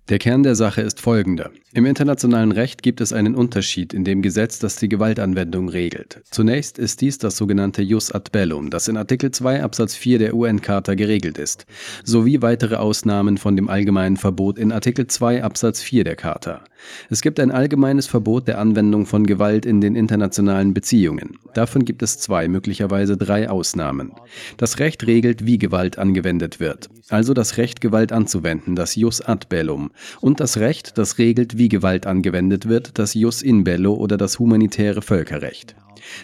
Der Kern der Sache ist folgender. Im internationalen Recht gibt es einen Unterschied in dem Gesetz, das die Gewaltanwendung regelt. Zunächst ist dies das sogenannte Jus ad bellum, das in Artikel 2 Absatz 4 der UN-Charta geregelt ist, sowie weitere Ausnahmen von dem allgemeinen Verbot in Artikel 2 Absatz 4 der Charta. Es gibt ein allgemeines Verbot der Anwendung von Gewalt in den internationalen Beziehungen. Davon gibt es zwei, möglicherweise drei Ausnahmen. Das Recht regelt, wie Gewalt angewendet wird, also das Recht, Gewalt anzuwenden, das Jus ad bellum, und das Recht, das regelt, wie Gewalt angewendet wird, das Jus in bello oder das humanitäre Völkerrecht.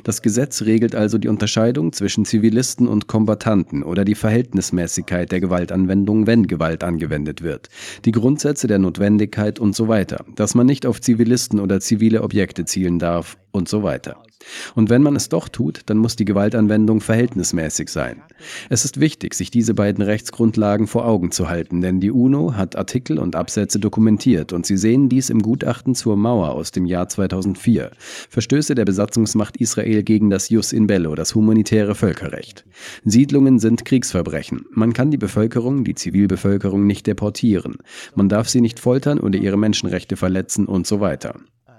Das Gesetz regelt also die Unterscheidung zwischen Zivilisten und Kombattanten oder die Verhältnismäßigkeit der Gewaltanwendung, wenn Gewalt angewendet wird, die Grundsätze der Notwendigkeit und so weiter, dass man nicht auf Zivilisten oder zivile Objekte zielen darf und so weiter. Und wenn man es doch tut, dann muss die Gewaltanwendung verhältnismäßig sein. Es ist wichtig, sich diese beiden Rechtsgrundlagen vor Augen zu halten, denn die UNO hat Artikel und Absätze dokumentiert und Sie sehen dies im Gutachten zur Mauer aus dem Jahr 2004. Verstöße der Besatzungsmacht Israel gegen das Jus in Bello, das humanitäre Völkerrecht. Siedlungen sind Kriegsverbrechen. Man kann die Bevölkerung, die Zivilbevölkerung nicht deportieren. Man darf sie nicht foltern oder ihre Menschenrechte verletzen und so weiter.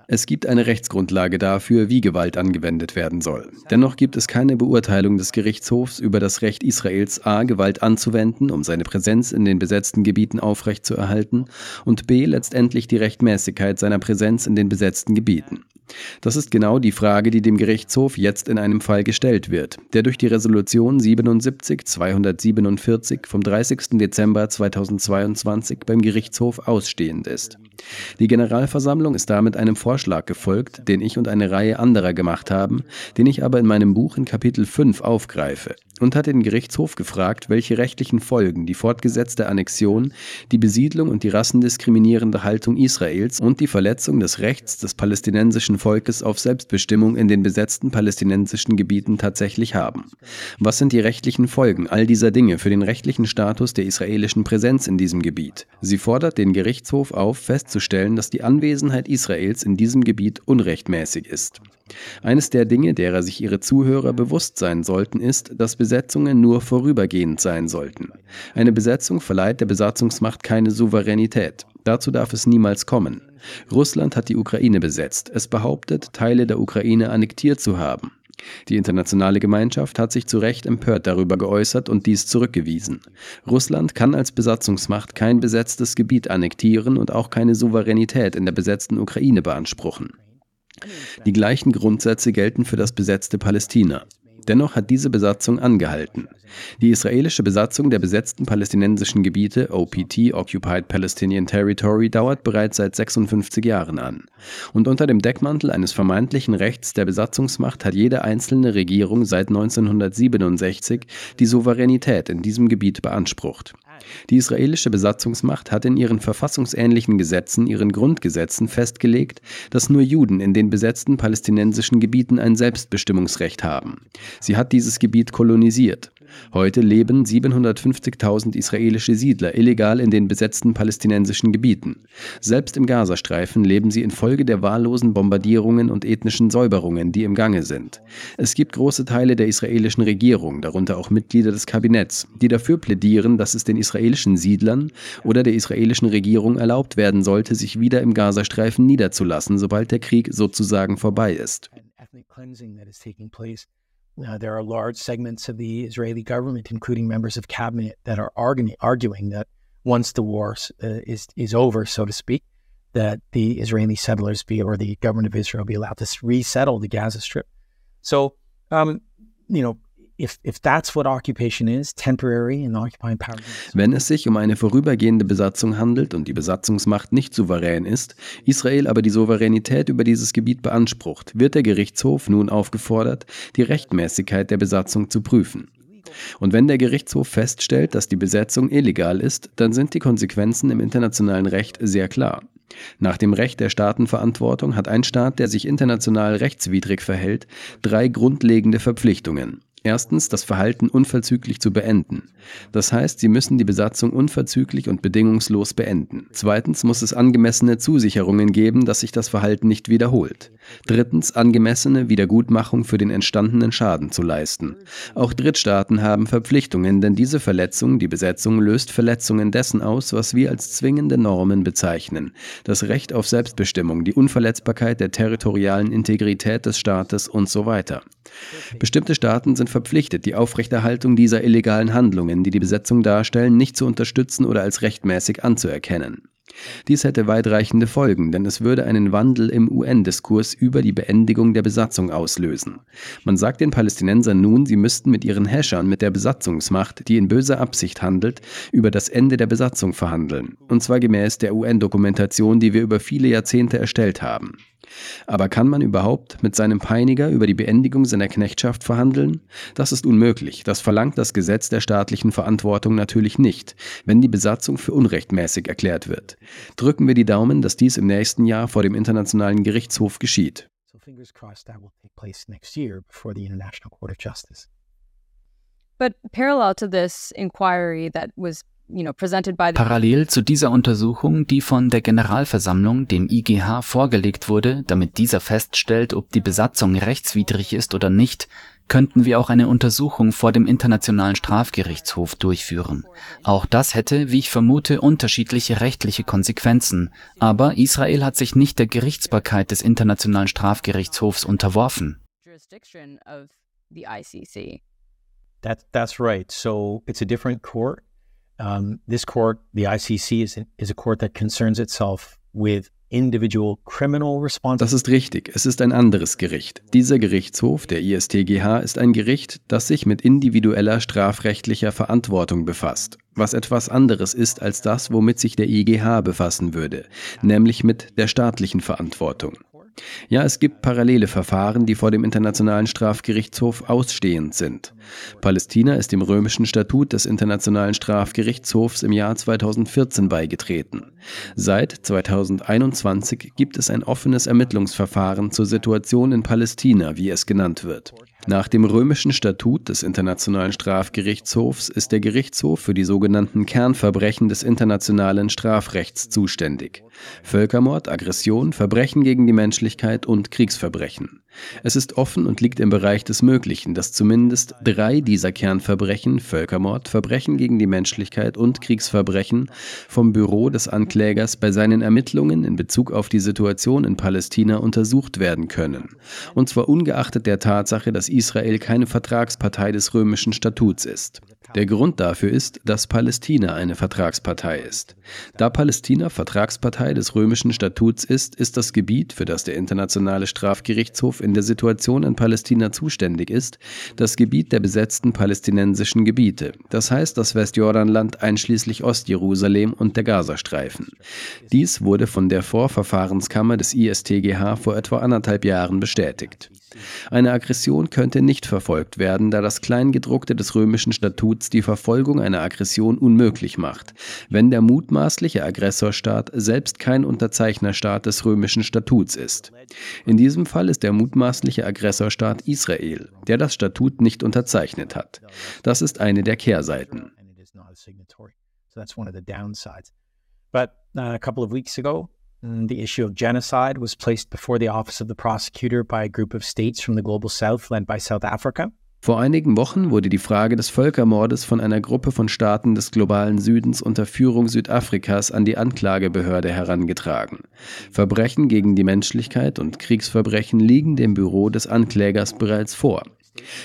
Es gibt eine Rechtsgrundlage dafür, wie Gewalt angewendet werden soll. Dennoch gibt es keine Beurteilung des Gerichtshofs über das Recht Israels a. Gewalt anzuwenden, um seine Präsenz in den besetzten Gebieten aufrechtzuerhalten, und b. letztendlich die Rechtmäßigkeit seiner Präsenz in den besetzten Gebieten. Das ist genau die Frage, die dem Gerichtshof jetzt in einem Fall gestellt wird, der durch die Resolution 77-247 vom 30. Dezember 2022 beim Gerichtshof ausstehend ist. Die Generalversammlung ist damit einem Vorschlag gefolgt, den ich und eine Reihe anderer gemacht haben, den ich aber in meinem Buch in Kapitel 5 aufgreife, und hat den Gerichtshof gefragt, welche rechtlichen Folgen die fortgesetzte Annexion, die Besiedlung und die rassendiskriminierende Haltung Israels und die Verletzung des Rechts des palästinensischen Volkes auf Selbstbestimmung in den besetzten palästinensischen Gebieten tatsächlich haben? Was sind die rechtlichen Folgen all dieser Dinge für den rechtlichen Status der israelischen Präsenz in diesem Gebiet? Sie fordert den Gerichtshof auf, festzustellen, dass die Anwesenheit Israels in diesem Gebiet unrechtmäßig ist. Eines der Dinge, derer sich ihre Zuhörer bewusst sein sollten, ist, dass Besetzungen nur vorübergehend sein sollten. Eine Besetzung verleiht der Besatzungsmacht keine Souveränität. Dazu darf es niemals kommen. Russland hat die Ukraine besetzt. Es behauptet, Teile der Ukraine annektiert zu haben. Die internationale Gemeinschaft hat sich zu Recht empört darüber geäußert und dies zurückgewiesen. Russland kann als Besatzungsmacht kein besetztes Gebiet annektieren und auch keine Souveränität in der besetzten Ukraine beanspruchen. Die gleichen Grundsätze gelten für das besetzte Palästina. Dennoch hat diese Besatzung angehalten. Die israelische Besatzung der besetzten palästinensischen Gebiete, OPT, Occupied Palestinian Territory, dauert bereits seit 56 Jahren an. Und unter dem Deckmantel eines vermeintlichen Rechts der Besatzungsmacht hat jede einzelne Regierung seit 1967 die Souveränität in diesem Gebiet beansprucht. Die israelische Besatzungsmacht hat in ihren verfassungsähnlichen Gesetzen, ihren Grundgesetzen festgelegt, dass nur Juden in den besetzten palästinensischen Gebieten ein Selbstbestimmungsrecht haben. Sie hat dieses Gebiet kolonisiert. Heute leben 750.000 israelische Siedler illegal in den besetzten palästinensischen Gebieten. Selbst im Gazastreifen leben sie infolge der wahllosen Bombardierungen und ethnischen Säuberungen, die im Gange sind. Es gibt große Teile der israelischen Regierung, darunter auch Mitglieder des Kabinetts, die dafür plädieren, dass es den israelischen Siedlern oder der israelischen Regierung erlaubt werden sollte, sich wieder im Gazastreifen niederzulassen, sobald der Krieg sozusagen vorbei ist. Uh, there are large segments of the Israeli government, including members of cabinet, that are arguing, arguing that once the war uh, is is over, so to speak, that the Israeli settlers be or the government of Israel be allowed to resettle the Gaza Strip. So, um, you know, Wenn es sich um eine vorübergehende Besatzung handelt und die Besatzungsmacht nicht souverän ist, Israel aber die Souveränität über dieses Gebiet beansprucht, wird der Gerichtshof nun aufgefordert, die Rechtmäßigkeit der Besatzung zu prüfen. Und wenn der Gerichtshof feststellt, dass die Besetzung illegal ist, dann sind die Konsequenzen im internationalen Recht sehr klar. Nach dem Recht der Staatenverantwortung hat ein Staat, der sich international rechtswidrig verhält, drei grundlegende Verpflichtungen. Erstens, das Verhalten unverzüglich zu beenden. Das heißt, sie müssen die Besatzung unverzüglich und bedingungslos beenden. Zweitens muss es angemessene Zusicherungen geben, dass sich das Verhalten nicht wiederholt. Drittens, angemessene Wiedergutmachung für den entstandenen Schaden zu leisten. Auch Drittstaaten haben Verpflichtungen, denn diese Verletzung, die Besetzung, löst Verletzungen dessen aus, was wir als zwingende Normen bezeichnen. Das Recht auf Selbstbestimmung, die Unverletzbarkeit der territorialen Integrität des Staates und so weiter. Bestimmte Staaten sind verpflichtet, die Aufrechterhaltung dieser illegalen Handlungen, die die Besetzung darstellen, nicht zu unterstützen oder als rechtmäßig anzuerkennen. Dies hätte weitreichende Folgen, denn es würde einen Wandel im UN-Diskurs über die Beendigung der Besatzung auslösen. Man sagt den Palästinensern nun, sie müssten mit ihren Häschern, mit der Besatzungsmacht, die in böser Absicht handelt, über das Ende der Besatzung verhandeln. Und zwar gemäß der UN-Dokumentation, die wir über viele Jahrzehnte erstellt haben. Aber kann man überhaupt mit seinem Peiniger über die Beendigung seiner Knechtschaft verhandeln? Das ist unmöglich. Das verlangt das Gesetz der staatlichen Verantwortung natürlich nicht, wenn die Besatzung für unrechtmäßig erklärt wird. Drücken wir die Daumen, dass dies im nächsten Jahr vor dem Internationalen Gerichtshof geschieht. So fingers crossed that will take place next year before the International Court of Justice. But parallel to this inquiry that was Parallel zu dieser Untersuchung, die von der Generalversammlung, dem IGH, vorgelegt wurde, damit dieser feststellt, ob die Besatzung rechtswidrig ist oder nicht, könnten wir auch eine Untersuchung vor dem Internationalen Strafgerichtshof durchführen. Auch das hätte, wie ich vermute, unterschiedliche rechtliche Konsequenzen. Aber Israel hat sich nicht der Gerichtsbarkeit des Internationalen Strafgerichtshofs unterworfen. That, that's right. So it's a different court. Um, this court, the ICC, is, is a court that concerns itself with Das ist richtig. Es ist ein anderes Gericht. Dieser Gerichtshof, der ISTGH, ist ein Gericht, das sich mit individueller strafrechtlicher Verantwortung befasst, was etwas anderes ist als das, womit sich der IGH befassen würde, nämlich mit der staatlichen Verantwortung. Ja, es gibt parallele Verfahren, die vor dem Internationalen Strafgerichtshof ausstehend sind. Palästina ist dem römischen Statut des Internationalen Strafgerichtshofs im Jahr 2014 beigetreten. Seit 2021 gibt es ein offenes Ermittlungsverfahren zur Situation in Palästina, wie es genannt wird. Nach dem römischen Statut des Internationalen Strafgerichtshofs ist der Gerichtshof für die sogenannten Kernverbrechen des internationalen Strafrechts zuständig. Völkermord, Aggression, Verbrechen gegen die Menschlichkeit und Kriegsverbrechen. Es ist offen und liegt im Bereich des Möglichen, dass zumindest drei dieser Kernverbrechen, Völkermord, Verbrechen gegen die Menschlichkeit und Kriegsverbrechen, vom Büro des Anklägers bei seinen Ermittlungen in Bezug auf die Situation in Palästina untersucht werden können. Und zwar ungeachtet der Tatsache, dass Israel keine Vertragspartei des römischen Statuts ist. Der Grund dafür ist, dass Palästina eine Vertragspartei ist. Da Palästina Vertragspartei des römischen Statuts ist, ist das Gebiet, für das der Internationale Strafgerichtshof in der Situation in Palästina zuständig ist, das Gebiet der besetzten palästinensischen Gebiete, das heißt das Westjordanland einschließlich Ostjerusalem und der Gazastreifen. Dies wurde von der Vorverfahrenskammer des ISTGH vor etwa anderthalb Jahren bestätigt. Eine Aggression könnte nicht verfolgt werden, da das Kleingedruckte des römischen Statuts die Verfolgung einer Aggression unmöglich macht, wenn der mutmaßliche Aggressorstaat selbst kein Unterzeichnerstaat des römischen Statuts ist. In diesem Fall ist der mutmaßliche Aggressorstaat Israel, der das Statut nicht unterzeichnet hat. Das ist eine der Kehrseiten. But uh, a couple of weeks ago, the issue of genocide was placed before the office of the prosecutor by a group of states from the global south led by South Africa. Vor einigen Wochen wurde die Frage des Völkermordes von einer Gruppe von Staaten des globalen Südens unter Führung Südafrikas an die Anklagebehörde herangetragen. Verbrechen gegen die Menschlichkeit und Kriegsverbrechen liegen dem Büro des Anklägers bereits vor.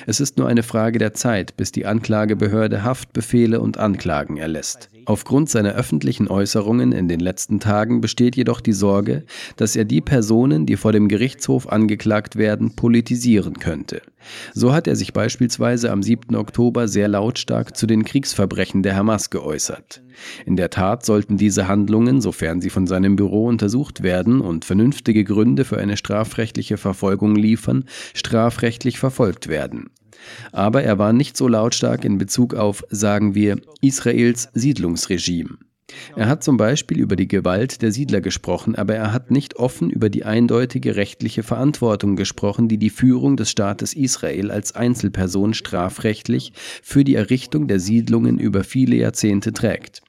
Es ist nur eine Frage der Zeit, bis die Anklagebehörde Haftbefehle und Anklagen erlässt. Aufgrund seiner öffentlichen Äußerungen in den letzten Tagen besteht jedoch die Sorge, dass er die Personen, die vor dem Gerichtshof angeklagt werden, politisieren könnte. So hat er sich beispielsweise am 7. Oktober sehr lautstark zu den Kriegsverbrechen der Hamas geäußert. In der Tat sollten diese Handlungen, sofern sie von seinem Büro untersucht werden und vernünftige Gründe für eine strafrechtliche Verfolgung liefern, strafrechtlich verfolgt werden. Aber er war nicht so lautstark in Bezug auf, sagen wir, Israels Siedlungsregime. Er hat zum Beispiel über die Gewalt der Siedler gesprochen, aber er hat nicht offen über die eindeutige rechtliche Verantwortung gesprochen, die die Führung des Staates Israel als Einzelperson strafrechtlich für die Errichtung der Siedlungen über viele Jahrzehnte trägt.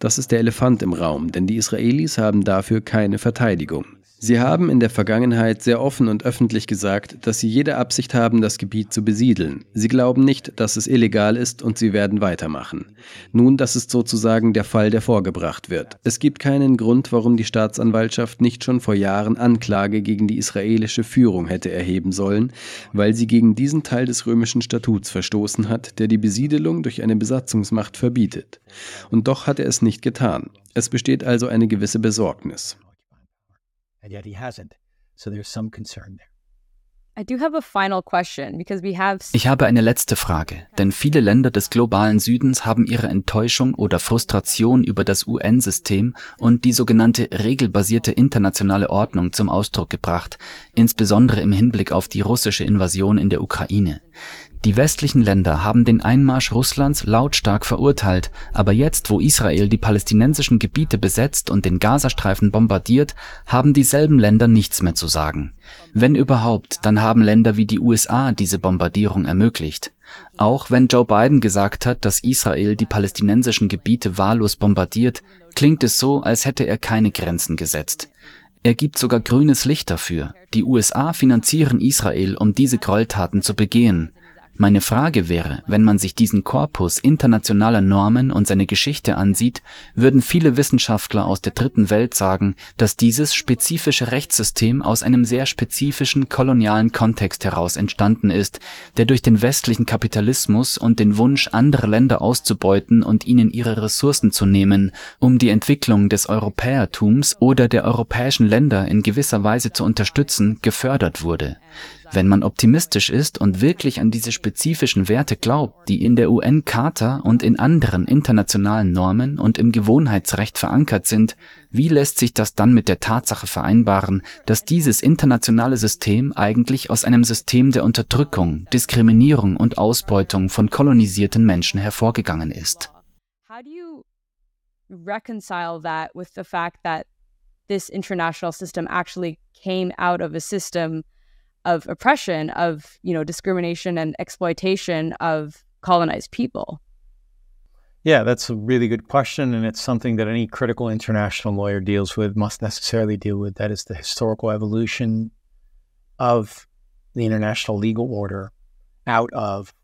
Das ist der Elefant im Raum, denn die Israelis haben dafür keine Verteidigung. Sie haben in der Vergangenheit sehr offen und öffentlich gesagt, dass sie jede Absicht haben, das Gebiet zu besiedeln. Sie glauben nicht, dass es illegal ist und sie werden weitermachen. Nun, das ist sozusagen der Fall, der vorgebracht wird. Es gibt keinen Grund, warum die Staatsanwaltschaft nicht schon vor Jahren Anklage gegen die israelische Führung hätte erheben sollen, weil sie gegen diesen Teil des römischen Statuts verstoßen hat, der die Besiedelung durch eine Besatzungsmacht verbietet. Und doch hat er es nicht getan. Es besteht also eine gewisse Besorgnis. And yet he hasn't. So there's some concern there. Ich habe eine letzte Frage, denn viele Länder des globalen Südens haben ihre Enttäuschung oder Frustration über das UN-System und die sogenannte regelbasierte internationale Ordnung zum Ausdruck gebracht, insbesondere im Hinblick auf die russische Invasion in der Ukraine. Die westlichen Länder haben den Einmarsch Russlands lautstark verurteilt, aber jetzt, wo Israel die palästinensischen Gebiete besetzt und den Gazastreifen bombardiert, haben dieselben Länder nichts mehr zu sagen. Wenn überhaupt, dann haben Länder wie die USA diese Bombardierung ermöglicht. Auch wenn Joe Biden gesagt hat, dass Israel die palästinensischen Gebiete wahllos bombardiert, klingt es so, als hätte er keine Grenzen gesetzt. Er gibt sogar grünes Licht dafür. Die USA finanzieren Israel, um diese Gräueltaten zu begehen. Meine Frage wäre, wenn man sich diesen Korpus internationaler Normen und seine Geschichte ansieht, würden viele Wissenschaftler aus der Dritten Welt sagen, dass dieses spezifische Rechtssystem aus einem sehr spezifischen kolonialen Kontext heraus entstanden ist, der durch den westlichen Kapitalismus und den Wunsch, andere Länder auszubeuten und ihnen ihre Ressourcen zu nehmen, um die Entwicklung des Europäertums oder der europäischen Länder in gewisser Weise zu unterstützen, gefördert wurde Wenn man optimistisch ist und wirklich an diese spezifischen Werte glaubt, die in der UN-Charta und in anderen internationalen Normen und im Gewohnheitsrecht verankert sind, wie lässt sich das dann mit der Tatsache vereinbaren, dass dieses internationale System eigentlich aus einem System der Unterdrückung, Diskriminierung und Ausbeutung von kolonisierten Menschen hervorgegangen ist? Reconcile that with the fact that this international system actually came out of a system of oppression, of you know discrimination and exploitation of colonized people? Yeah, that's a really good question. And it's something that any critical international lawyer deals with, must necessarily deal with. That is the historical evolution of the international legal order out of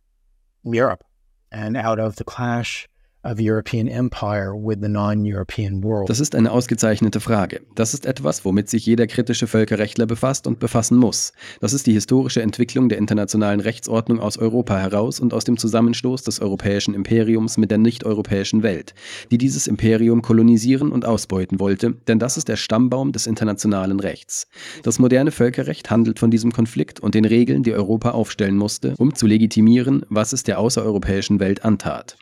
Europe and out of the clash of European empire with the non-European world. Das ist eine ausgezeichnete Frage. Das ist etwas, womit sich jeder kritische Völkerrechtler befasst und befassen muss. Das ist die historische Entwicklung der internationalen Rechtsordnung aus Europa heraus und aus dem Zusammenstoß des europäischen Imperiums mit der nicht-europäischen Welt, die dieses Imperium kolonisieren und ausbeuten wollte, denn das ist der Stammbaum des internationalen Rechts. Das moderne Völkerrecht handelt von diesem Konflikt und den Regeln, die Europa aufstellen musste, um zu legitimieren, was es der außereuropäischen Welt antat.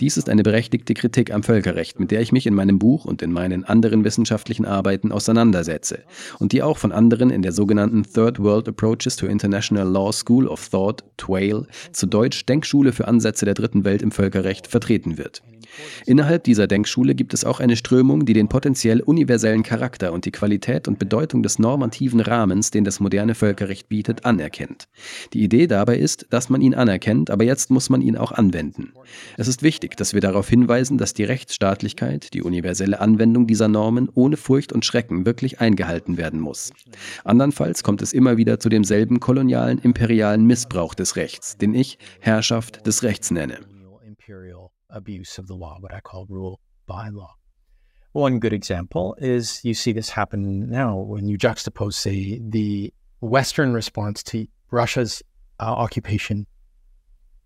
Dies ist eine berechtigte Kritik am Völkerrecht, mit der ich mich in meinem Buch und in meinen anderen wissenschaftlichen Arbeiten auseinandersetze und die auch von anderen in der sogenannten Third World Approaches to International Law School of Thought, TWAIL, zu Deutsch Denkschule für Ansätze der dritten Welt im Völkerrecht, vertreten wird. Innerhalb dieser Denkschule gibt es auch eine Strömung, die den potenziell universellen Charakter und die Qualität und Bedeutung des normativen Rahmens, den das moderne Völkerrecht bietet, anerkennt. Die Idee dabei ist, dass man ihn anerkennt, aber jetzt muss man ihn auch anwenden. Es ist wichtig, dass wir darauf hinweisen, dass die Rechtsstaatlichkeit, die universelle Anwendung dieser Normen ohne Furcht und Schrecken wirklich eingehalten werden muss. Andernfalls kommt es immer wieder zu demselben kolonialen, imperialen Missbrauch des Rechts, den ich Herrschaft des Rechts nenne. Abuse of the law, what I call rule by law. One good example is you see this happen now when you juxtapose, say, the Western response to Russia's uh, occupation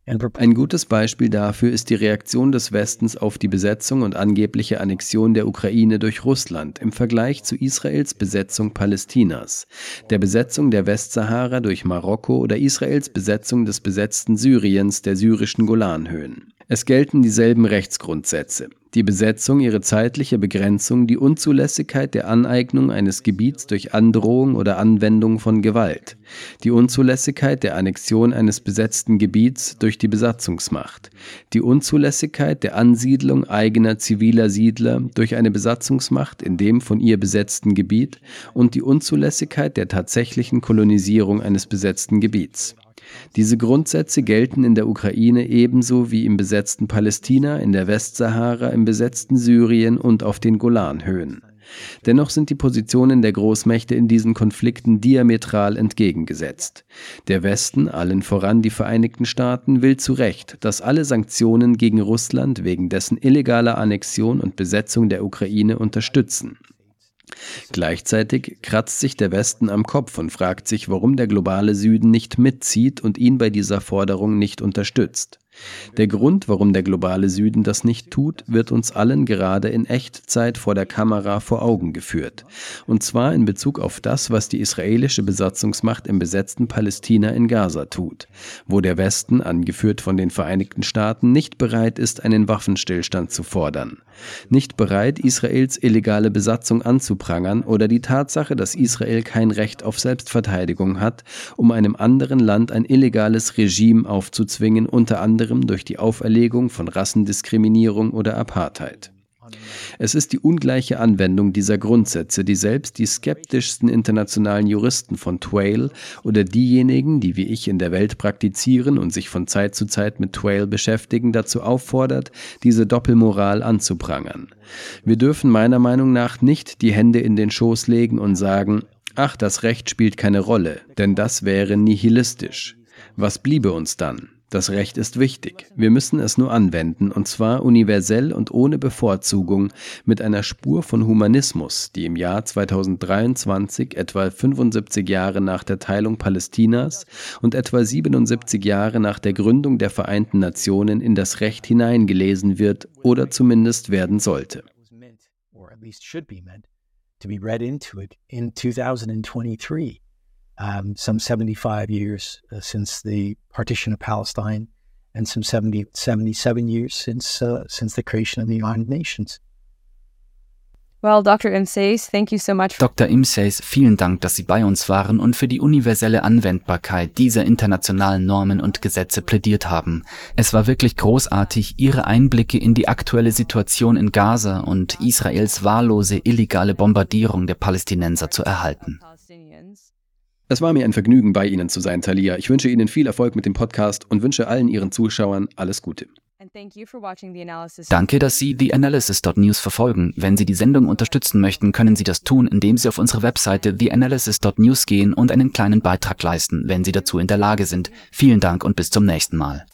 Ein gutes Beispiel dafür ist die Reaktion des Westens auf die Besetzung und angebliche Annexion der Ukraine durch Russland im Vergleich zu Israels Besetzung Palästinas, der Besetzung der Westsahara durch Marokko oder Israels Besetzung des besetzten Syriens der syrischen Golanhöhen. Es gelten dieselben Rechtsgrundsätze. Die Besetzung, ihre zeitliche Begrenzung, die Unzulässigkeit der Aneignung eines Gebiets durch Androhung oder Anwendung von Gewalt, die Unzulässigkeit der Annexion eines besetzten Gebiets durch die Besatzungsmacht, die Unzulässigkeit der Ansiedlung eigener ziviler Siedler durch eine Besatzungsmacht in dem von ihr besetzten Gebiet und die Unzulässigkeit der tatsächlichen Kolonisierung eines besetzten Gebiets. Diese Grundsätze gelten in der Ukraine ebenso wie im besetzten Palästina, in der Westsahara, im besetzten Syrien und auf den Golanhöhen. Dennoch sind die Positionen der Großmächte in diesen Konflikten diametral entgegengesetzt. Der Westen, allen voran die Vereinigten Staaten, will zu Recht, dass alle Sanktionen gegen Russland wegen dessen illegaler Annexion und Besetzung der Ukraine unterstützen. Gleichzeitig kratzt sich der Westen am Kopf und fragt sich, warum der globale Süden nicht mitzieht und ihn bei dieser Forderung nicht unterstützt. Der Grund, warum der globale Süden das nicht tut, wird uns allen gerade in Echtzeit vor der Kamera vor Augen geführt. Und zwar in Bezug auf das, was die israelische Besatzungsmacht im besetzten Palästina in Gaza tut, wo der Westen, angeführt von den Vereinigten Staaten, nicht bereit ist, einen Waffenstillstand zu fordern. Nicht bereit, Israels illegale Besatzung anzuprangern oder die Tatsache, dass Israel kein Recht auf Selbstverteidigung hat, um einem anderen Land ein illegales Regime aufzuzwingen, unter anderem anderem durch die Auferlegung von Rassendiskriminierung oder Apartheid. Es ist die ungleiche Anwendung dieser Grundsätze, die selbst die skeptischsten internationalen Juristen von Twail oder diejenigen, die wie ich in der Welt praktizieren und sich von Zeit zu Zeit mit Twail beschäftigen, dazu auffordert, diese Doppelmoral anzuprangern. Wir dürfen meiner Meinung nach nicht die Hände in den Schoß legen und sagen, ach, das Recht spielt keine Rolle, denn das wäre nihilistisch. Was bliebe uns dann? Das Recht ist wichtig. Wir müssen es nur anwenden, und zwar universell und ohne Bevorzugung, mit einer Spur von Humanismus, die im Jahr 2023, etwa 75 Jahre nach der Teilung Palästinas und etwa 77 Jahre nach der Gründung der Vereinten Nationen in das Recht hineingelesen wird oder zumindest werden sollte. Um, some 75 years uh, since the partition of Palestine, and some 70, 77 years since, uh, since the creation of the United Nations. Well, Dr. Imseis, thank you so much. Dr. Imseis, vielen Dank, dass Sie bei uns waren und für die universelle Anwendbarkeit dieser internationalen Normen und Gesetze plädiert haben. Es war wirklich großartig, Ihre Einblicke in die aktuelle Situation in Gaza und Israels wahllose illegale Bombardierung der Palästinenser zu erhalten. Es war mir ein Vergnügen, bei Ihnen zu sein, Talia. Ich wünsche Ihnen viel Erfolg mit dem Podcast und wünsche allen Ihren Zuschauern alles Gute. Danke, dass Sie The Analysis.news verfolgen. Wenn Sie die Sendung unterstützen möchten, können Sie das tun, indem Sie auf unsere Webseite TheAnalysis.news gehen und einen kleinen Beitrag leisten, wenn Sie dazu in der Lage sind. Vielen Dank und bis zum nächsten Mal.